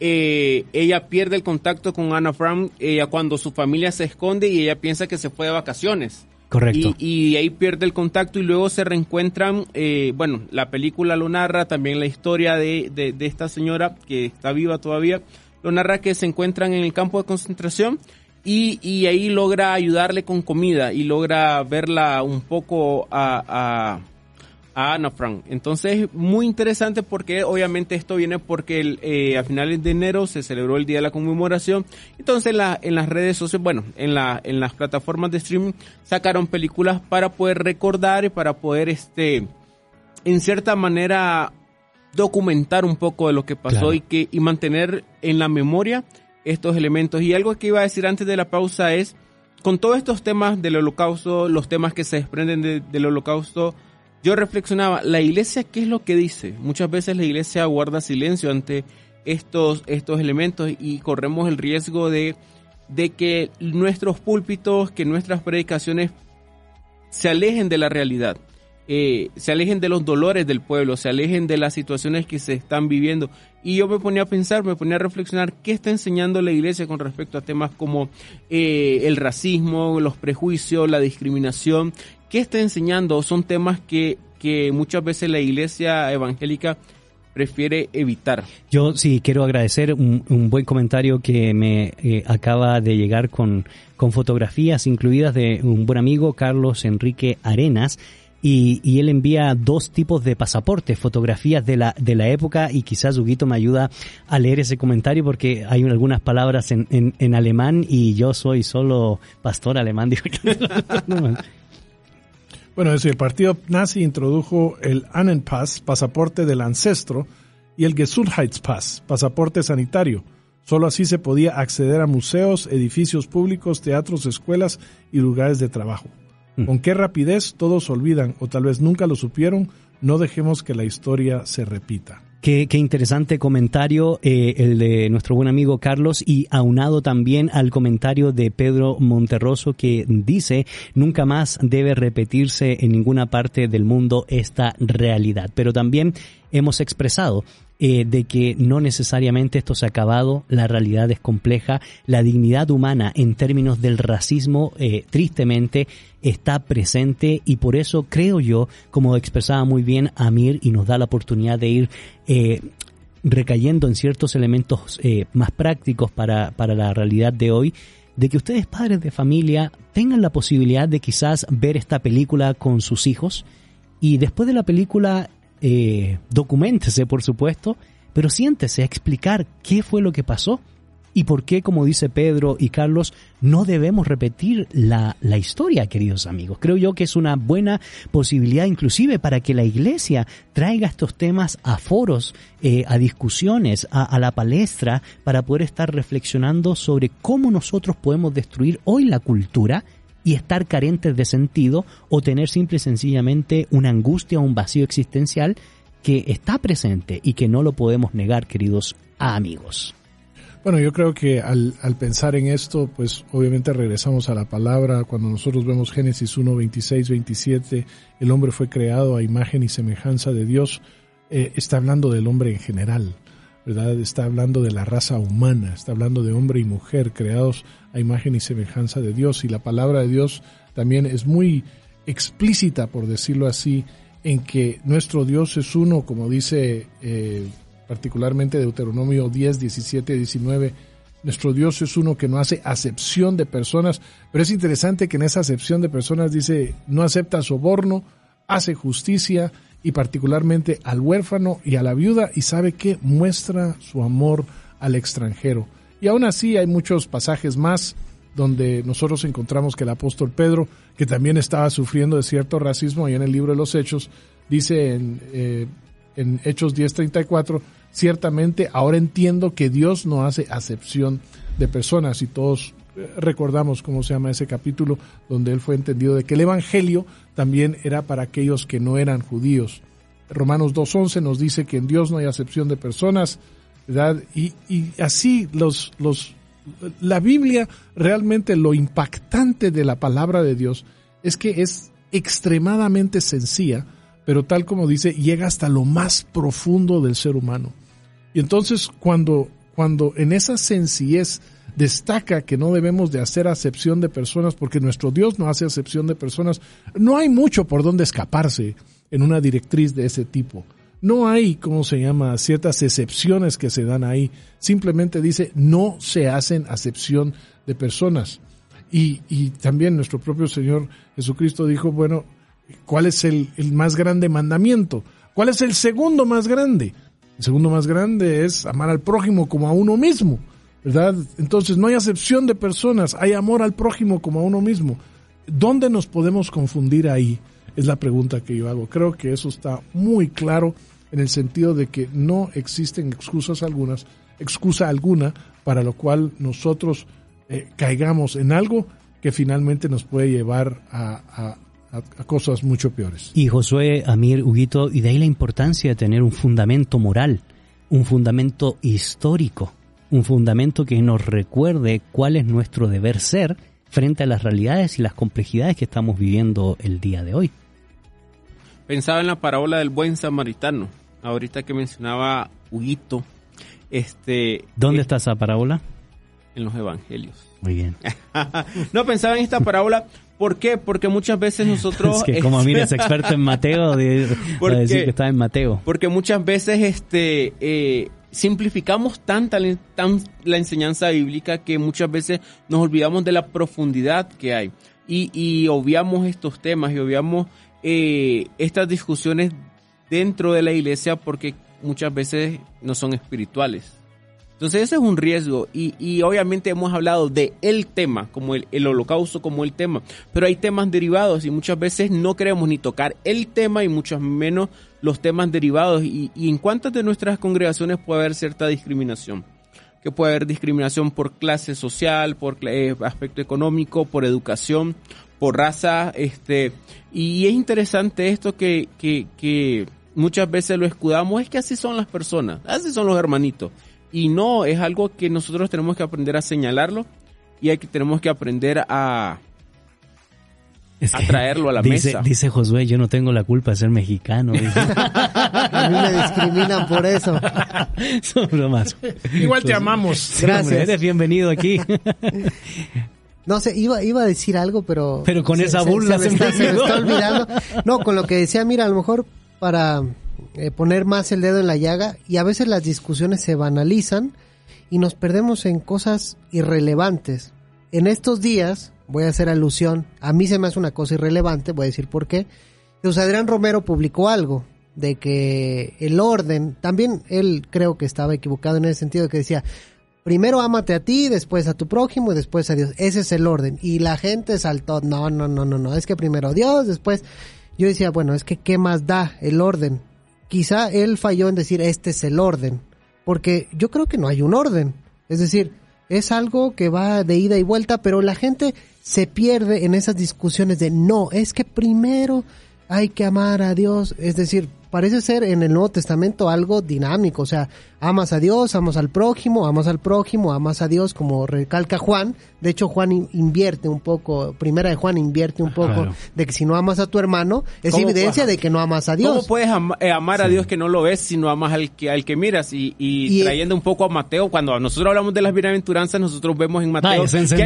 eh, ella pierde el contacto con Anna Frank ella cuando su familia se esconde y ella piensa que se fue de vacaciones. Correcto. Y, y ahí pierde el contacto y luego se reencuentran, eh, bueno, la película lo narra, también la historia de, de, esta señora que está viva todavía, lo narra que se encuentran en el campo de concentración y, y ahí logra ayudarle con comida y logra verla un poco a, a Ana Frank. Entonces, muy interesante porque obviamente esto viene porque el, eh, a finales de enero se celebró el Día de la Conmemoración. Entonces, la, en las redes sociales, bueno, en, la, en las plataformas de streaming sacaron películas para poder recordar y para poder, este, en cierta manera, documentar un poco de lo que pasó Claro. y, que, y mantener en la memoria estos elementos. Y algo que iba a decir antes de la pausa es, con todos estos temas del holocausto, los temas que se desprenden de- del holocausto, yo reflexionaba, la iglesia, ¿qué es lo que dice? Muchas veces la iglesia guarda silencio ante estos, estos elementos y corremos el riesgo de, de que nuestros púlpitos, que nuestras predicaciones se alejen de la realidad, eh, se alejen de los dolores del pueblo, se alejen de las situaciones que se están viviendo. Y yo me ponía a pensar, me ponía a reflexionar qué está enseñando la iglesia con respecto a temas como eh, el racismo, los prejuicios, la discriminación. ¿Qué está enseñando? Son temas que, que muchas veces la iglesia evangélica prefiere evitar. Yo sí quiero agradecer un, buen comentario que me eh, acaba de llegar con, con fotografías incluidas de un buen amigo, Carlos Enrique Arenas. Y, y él envía dos tipos de pasaportes, fotografías de la, de la época y quizás Huguito me ayuda a leer ese comentario porque hay algunas palabras en, en, en alemán y yo soy solo pastor alemán. Bueno, es el partido nazi introdujo el Annenpass, pasaporte del ancestro, y el Gesundheitspass, pasaporte sanitario. Solo así se podía acceder a museos, edificios públicos, teatros, escuelas y lugares de trabajo. Con qué rapidez todos olvidan o tal vez nunca lo supieron, no dejemos que la historia se repita. Qué, qué interesante comentario eh, el de nuestro buen amigo Carlos y aunado también al comentario de Pedro Monterroso que dice nunca más debe repetirse en ninguna parte del mundo esta realidad. Pero también hemos expresado eh, de que no necesariamente esto se ha acabado, la realidad es compleja, la dignidad humana en términos del racismo eh, tristemente está presente y por eso creo yo, como expresaba muy bien Amir y nos da la oportunidad de ir eh, recayendo en ciertos elementos más prácticos para, para la realidad de hoy, de que ustedes padres de familia tengan la posibilidad de quizás ver esta película con sus hijos y después de la película eh, documentese, por supuesto, pero siéntese a explicar qué fue lo que pasó y por qué, como dice Pedro y Carlos, no debemos repetir la, la historia, queridos amigos. Creo yo que es una buena posibilidad inclusive para que la iglesia traiga estos temas a foros, eh, a discusiones, a, a la palestra, para poder estar reflexionando sobre cómo nosotros podemos destruir hoy la cultura y estar carentes de sentido o tener simple y sencillamente una angustia o un vacío existencial que está presente y que no lo podemos negar, queridos amigos. Bueno, yo creo que al, pensar en esto, pues obviamente regresamos a la palabra. Cuando nosotros vemos Génesis 1, 26, 27, el hombre fue creado a imagen y semejanza de Dios, eh, está hablando del hombre en general, ¿verdad? Está hablando de la raza humana, está hablando de hombre y mujer creados a imagen y semejanza de Dios. Y la palabra de Dios también es muy explícita, por decirlo así, en que nuestro Dios es uno, como dice... Eh, particularmente Deuteronomio 10, 17, 19. Nuestro Dios es uno que no hace acepción de personas, pero es interesante que en esa acepción de personas dice, no acepta soborno, hace justicia y particularmente al huérfano y a la viuda y sabe que muestra su amor al extranjero. Y aún así hay muchos pasajes más donde nosotros encontramos que el apóstol Pedro, que también estaba sufriendo de cierto racismo, y en el libro de los Hechos, dice en, eh, en Hechos 10:34, ciertamente ahora entiendo que Dios no hace acepción de personas y todos recordamos cómo se llama ese capítulo donde él fue entendido de que el evangelio también era para aquellos que no eran judíos. Romanos 2.11 nos dice que en Dios no hay acepción de personas, ¿verdad? Y, y así los, los, la Biblia realmente lo impactante de la palabra de Dios es que es extremadamente sencilla, pero tal como dice, llega hasta lo más profundo del ser humano. Y entonces cuando, cuando en esa sencillez destaca que no debemos de hacer acepción de personas porque nuestro Dios no hace acepción de personas, no hay mucho por donde escaparse en una directriz de ese tipo. No hay, ¿cómo se llama?, ciertas excepciones que se dan ahí. Simplemente dice, no se hacen acepción de personas. Y, y también nuestro propio Señor Jesucristo dijo, bueno, ¿cuál es el, el más grande mandamiento? ¿Cuál es el segundo más grande? El segundo más grande es amar al prójimo como a uno mismo, Entonces no hay acepción de personas, hay amor al prójimo como a uno mismo. ¿Dónde nos podemos confundir ahí? Es la pregunta que yo hago. Creo que eso está muy claro en el sentido de que no existen excusas algunas, excusa alguna para lo cual nosotros eh, caigamos en algo que finalmente nos puede llevar a, a, cosas mucho peores. Y Josué, Amir, Huguito, y de ahí la importancia de tener un fundamento moral, un fundamento histórico, un fundamento que nos recuerde cuál es nuestro deber ser frente a las realidades y las complejidades que estamos viviendo el día de hoy. Pensaba en la parábola del buen samaritano, ahorita que mencionaba Huguito. Este, ¿Dónde eh, está esa parábola? En los evangelios. Muy bien. no, pensaba en esta parábola ¿Por qué? Porque muchas veces nosotros... Es que como mira es experto en Mateo, de, decir que está en Mateo. Porque muchas veces este eh, simplificamos tanta tan la enseñanza bíblica que muchas veces nos olvidamos de la profundidad que hay. Y, y obviamos estos temas y obviamos eh, estas discusiones dentro de la iglesia porque muchas veces no son espirituales. Entonces ese es un riesgo. Y, y, obviamente hemos hablado de el tema, como el, el, holocausto como el tema, pero hay temas derivados y muchas veces no queremos ni tocar el tema y mucho menos los temas derivados. Y, y en cuántas de nuestras congregaciones puede haber cierta discriminación, que puede haber discriminación por clase social, por eh, aspecto económico, por educación, por raza, este, y es interesante esto que, que, que muchas veces lo escudamos, es que así son las personas, así son los hermanitos. Y no, es algo que nosotros tenemos que aprender a señalarlo y hay que, tenemos que aprender a, a traerlo a la mesa. Dice Josué, yo no tengo la culpa de ser mexicano. a mí me discriminan por eso. Son bromas. Igual te amamos. Gracias. eres bienvenido aquí. No sé, iba, iba a decir algo, pero... Pero con esa burla se, me está, olvidando. No, con lo que decía, mira, a lo mejor para eh, poner más el dedo en la llaga y a veces las discusiones se banalizan y nos perdemos en cosas irrelevantes. En estos días, voy a hacer alusión, a mí se me hace una cosa irrelevante, voy a decir por qué. José Adrián Romero publicó algo de que el orden, también él creo que estaba equivocado en ese sentido, que decía, primero ámate a ti, después a tu prójimo y después a Dios. Ese es el orden. Y la gente saltó, no, no, no, no, no, es que primero Dios, después... Yo decía, bueno, es que ¿qué más da el orden? Quizá él falló en decir este es el orden, porque yo creo que no hay un orden. Es decir, es algo que va de ida y vuelta, pero la gente se pierde en esas discusiones de no, es que primero hay que amar a Dios. Es decir, parece ser en el Nuevo Testamento algo dinámico, o sea, amas a Dios, amas al prójimo, amas al prójimo, amas a Dios, como recalca Juan. De hecho, Juan invierte un poco, primera de Juan invierte un poco de que si no amas a tu hermano, es evidencia de que no amas a Dios. ¿Cómo puedes eh, amar a Dios que no lo ves si no amas al que, al que miras? Y, trayendo un poco a Mateo, cuando nosotros hablamos de las bienaventuranzas, nosotros vemos en Mateo que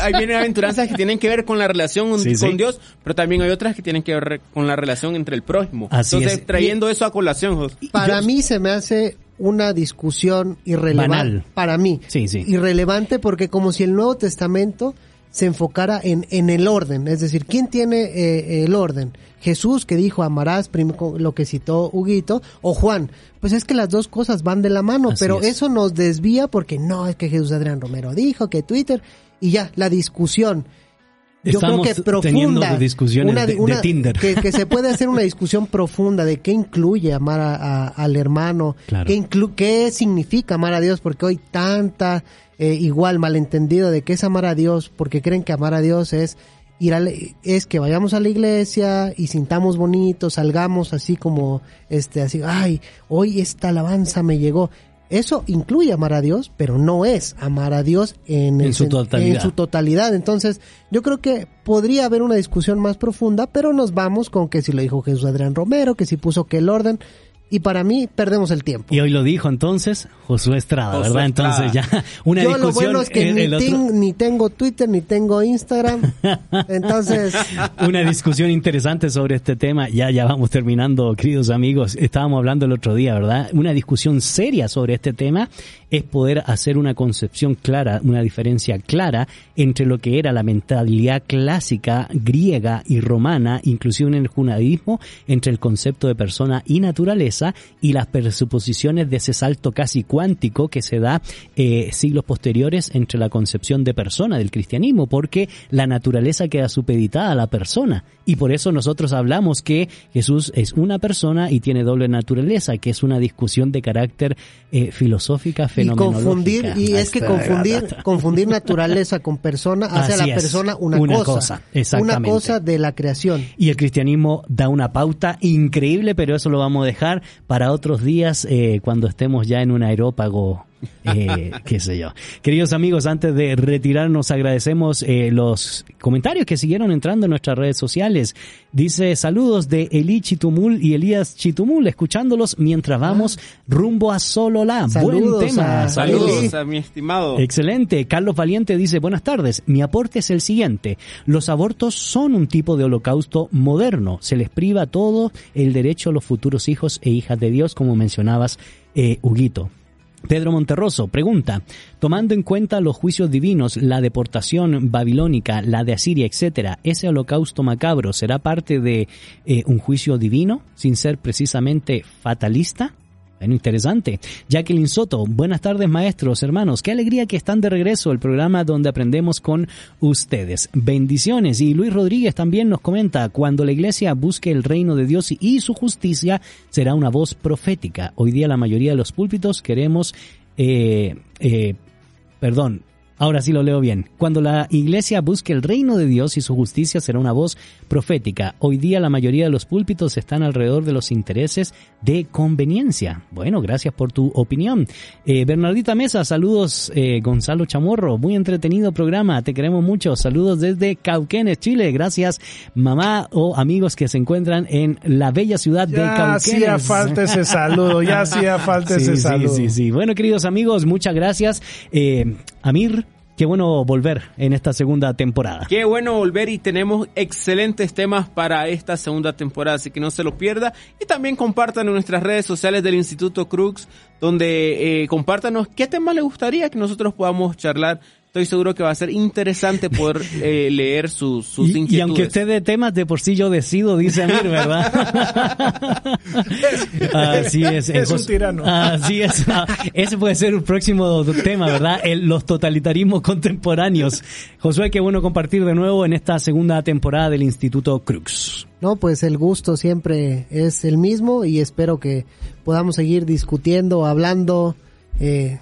hay, bienaventuranzas que tienen que ver con la relación con Dios, pero también hay otras que tienen que ver con la relación entre el prójimo. Entonces, trayendo eso a colación. Para mí se me hace una discusión irrelevante para mí. Sí, sí. Irrelevante porque como si el Nuevo Testamento se enfocara en, en el orden, es decir, ¿quién tiene eh, el orden? Jesús que dijo amarás, lo que citó Huguito, o Juan. Pues es que las dos cosas van de la mano, pero eso nos desvía porque no, es que Jesús Adrián Romero dijo que Twitter, y ya, la discusión yo creo que profunda. discusiones una, de, Tinder. Que, se puede hacer una discusión profunda de qué incluye amar a, al hermano, qué, qué significa amar a Dios, porque hoy tanta eh, igual malentendido de qué es amar a Dios, porque creen que amar a Dios es ir a es que vayamos a la iglesia y sintamos bonito, salgamos así como este así, ay, hoy esta alabanza me llegó. Eso incluye amar a Dios, pero no es amar a Dios en, En el su sen- totalidad. en su totalidad. Entonces, yo creo que podría haber una discusión más profunda, pero nos vamos con que si lo dijo Jesús Adrián Romero, que si puso que el orden, y para mí perdemos el tiempo. Y hoy lo dijo entonces Josué Estrada, Josué ¿verdad? Estrada. Entonces ya una Yo discusión. lo bueno es que el- ni, el otro- ten- ni tengo Twitter, ni tengo Instagram. Entonces, una discusión interesante sobre este tema. Ya, ya vamos terminando, queridos amigos. Estábamos hablando el otro día, ¿verdad? Una discusión seria sobre este tema es poder hacer una concepción clara, una diferencia clara entre lo que era la mentalidad clásica griega y romana, inclusive en el judaísmo, entre el concepto de persona y naturaleza y las presuposiciones de ese salto casi cuántico que se da eh, siglos posteriores entre la concepción de persona del cristianismo, porque la naturaleza queda supeditada a la persona. Y por eso nosotros hablamos que Jesús es una persona y tiene doble naturaleza, que es una discusión de carácter eh, filosófica, y fenomenológica. confundir, y es que confundir, confundir naturaleza con persona hace a la es, persona una, una cosa. cosa, exactamente. Una cosa de la creación. Y el cristianismo da una pauta increíble, pero eso lo vamos a dejar para otros días eh, cuando estemos ya en un aerópago, eh, qué sé yo. Queridos amigos, antes de retirarnos agradecemos eh, los comentarios que siguieron entrando en nuestras redes sociales. Dice saludos de Eli Chitumul y Elías Chitumul, escuchándolos mientras vamos rumbo a Sololá. Buen Saludos tema. a- Saludos Eli. a mi estimado. Excelente. Carlos Valiente dice, buenas tardes. Mi aporte es el siguiente. Los abortos son un tipo de holocausto moderno. Se les priva todo el derecho a los futuros hijos e hijas de Dios, como mencionabas, eh, Huguito. Pedro Monterroso pregunta, tomando en cuenta los juicios divinos, la deportación babilónica, la de Asiria, etcétera, ese holocausto macabro será parte de eh, un juicio divino sin ser precisamente fatalista? Bueno, interesante. Jacqueline Soto, buenas tardes maestros, hermanos. Qué alegría que están de regreso el programa donde aprendemos con ustedes. Bendiciones. Y Luis Rodríguez también nos comenta, cuando la iglesia busque el reino de Dios y su justicia, será una voz profética. Hoy día la mayoría de los púlpitos queremos, eh, eh, perdón, Ahora sí lo leo bien. Cuando la iglesia busque el reino de Dios y su justicia será una voz profética. Hoy día la mayoría de los púlpitos están alrededor de los intereses de conveniencia. Bueno, gracias por tu opinión. Eh, Bernardita Mesa, saludos eh, Gonzalo Chamorro. Muy entretenido programa. Te queremos mucho. Saludos desde Cauquenes, Chile. Gracias mamá o amigos que se encuentran en la bella ciudad de Ya Cauquenes. hacía falta ese saludo, ya hacía falta Sí, ese sí, saludo. sí, sí. Bueno, queridos amigos, muchas gracias. Eh, Amir, qué bueno volver en esta segunda temporada. Qué bueno volver y tenemos excelentes temas para esta segunda temporada, así que no se lo pierda. Y también compartan en nuestras redes sociales del Instituto Crux, donde eh, compártanos qué tema le gustaría que nosotros podamos charlar. Estoy seguro que va a ser interesante poder eh, leer sus, sus Y, inquietudes. y aunque usted de temas de por sí yo decido, dice Amir, ¿verdad? Así es. Es un tirano. Así es. Ese puede ser un próximo tema, ¿verdad? El- los totalitarismos contemporáneos. Josué, qué bueno compartir de nuevo en esta segunda temporada del Instituto Crux. No, pues el gusto siempre es el mismo y espero que podamos seguir discutiendo, hablando, eh,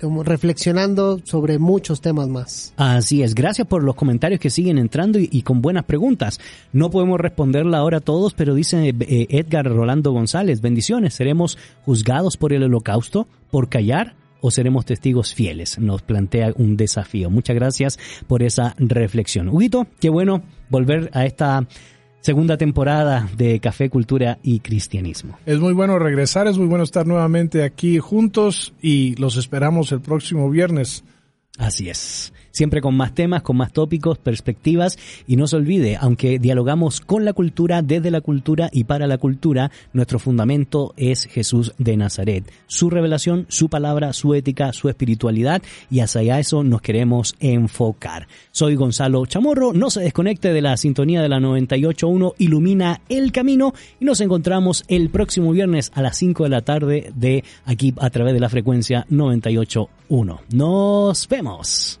reflexionando sobre muchos temas más. Así es, gracias por los comentarios que siguen entrando y, con buenas preguntas. No podemos responderla ahora a todos, pero dice eh, Edgar Rolando González, bendiciones, ¿seremos juzgados por el holocausto, por callar? ¿O seremos testigos fieles? Nos plantea un desafío. Muchas gracias por esa reflexión. Huguito, qué bueno volver a esta segunda temporada de Café, Cultura y Cristianismo. Es muy bueno regresar, es muy bueno estar nuevamente aquí juntos y los esperamos el próximo viernes. Así es. Siempre con más temas, con más tópicos, perspectivas. Y no se olvide, aunque dialogamos con la cultura, desde la cultura y para la cultura, nuestro fundamento es Jesús de Nazaret. Su revelación, su palabra, su ética, su espiritualidad. Y hacia eso nos queremos enfocar. Soy Gonzalo Chamorro. No se desconecte de la sintonía de la 98.1. Ilumina el camino. Y nos encontramos el próximo viernes a las 5 de la tarde de aquí a través de la frecuencia 98.1. Nos vemos.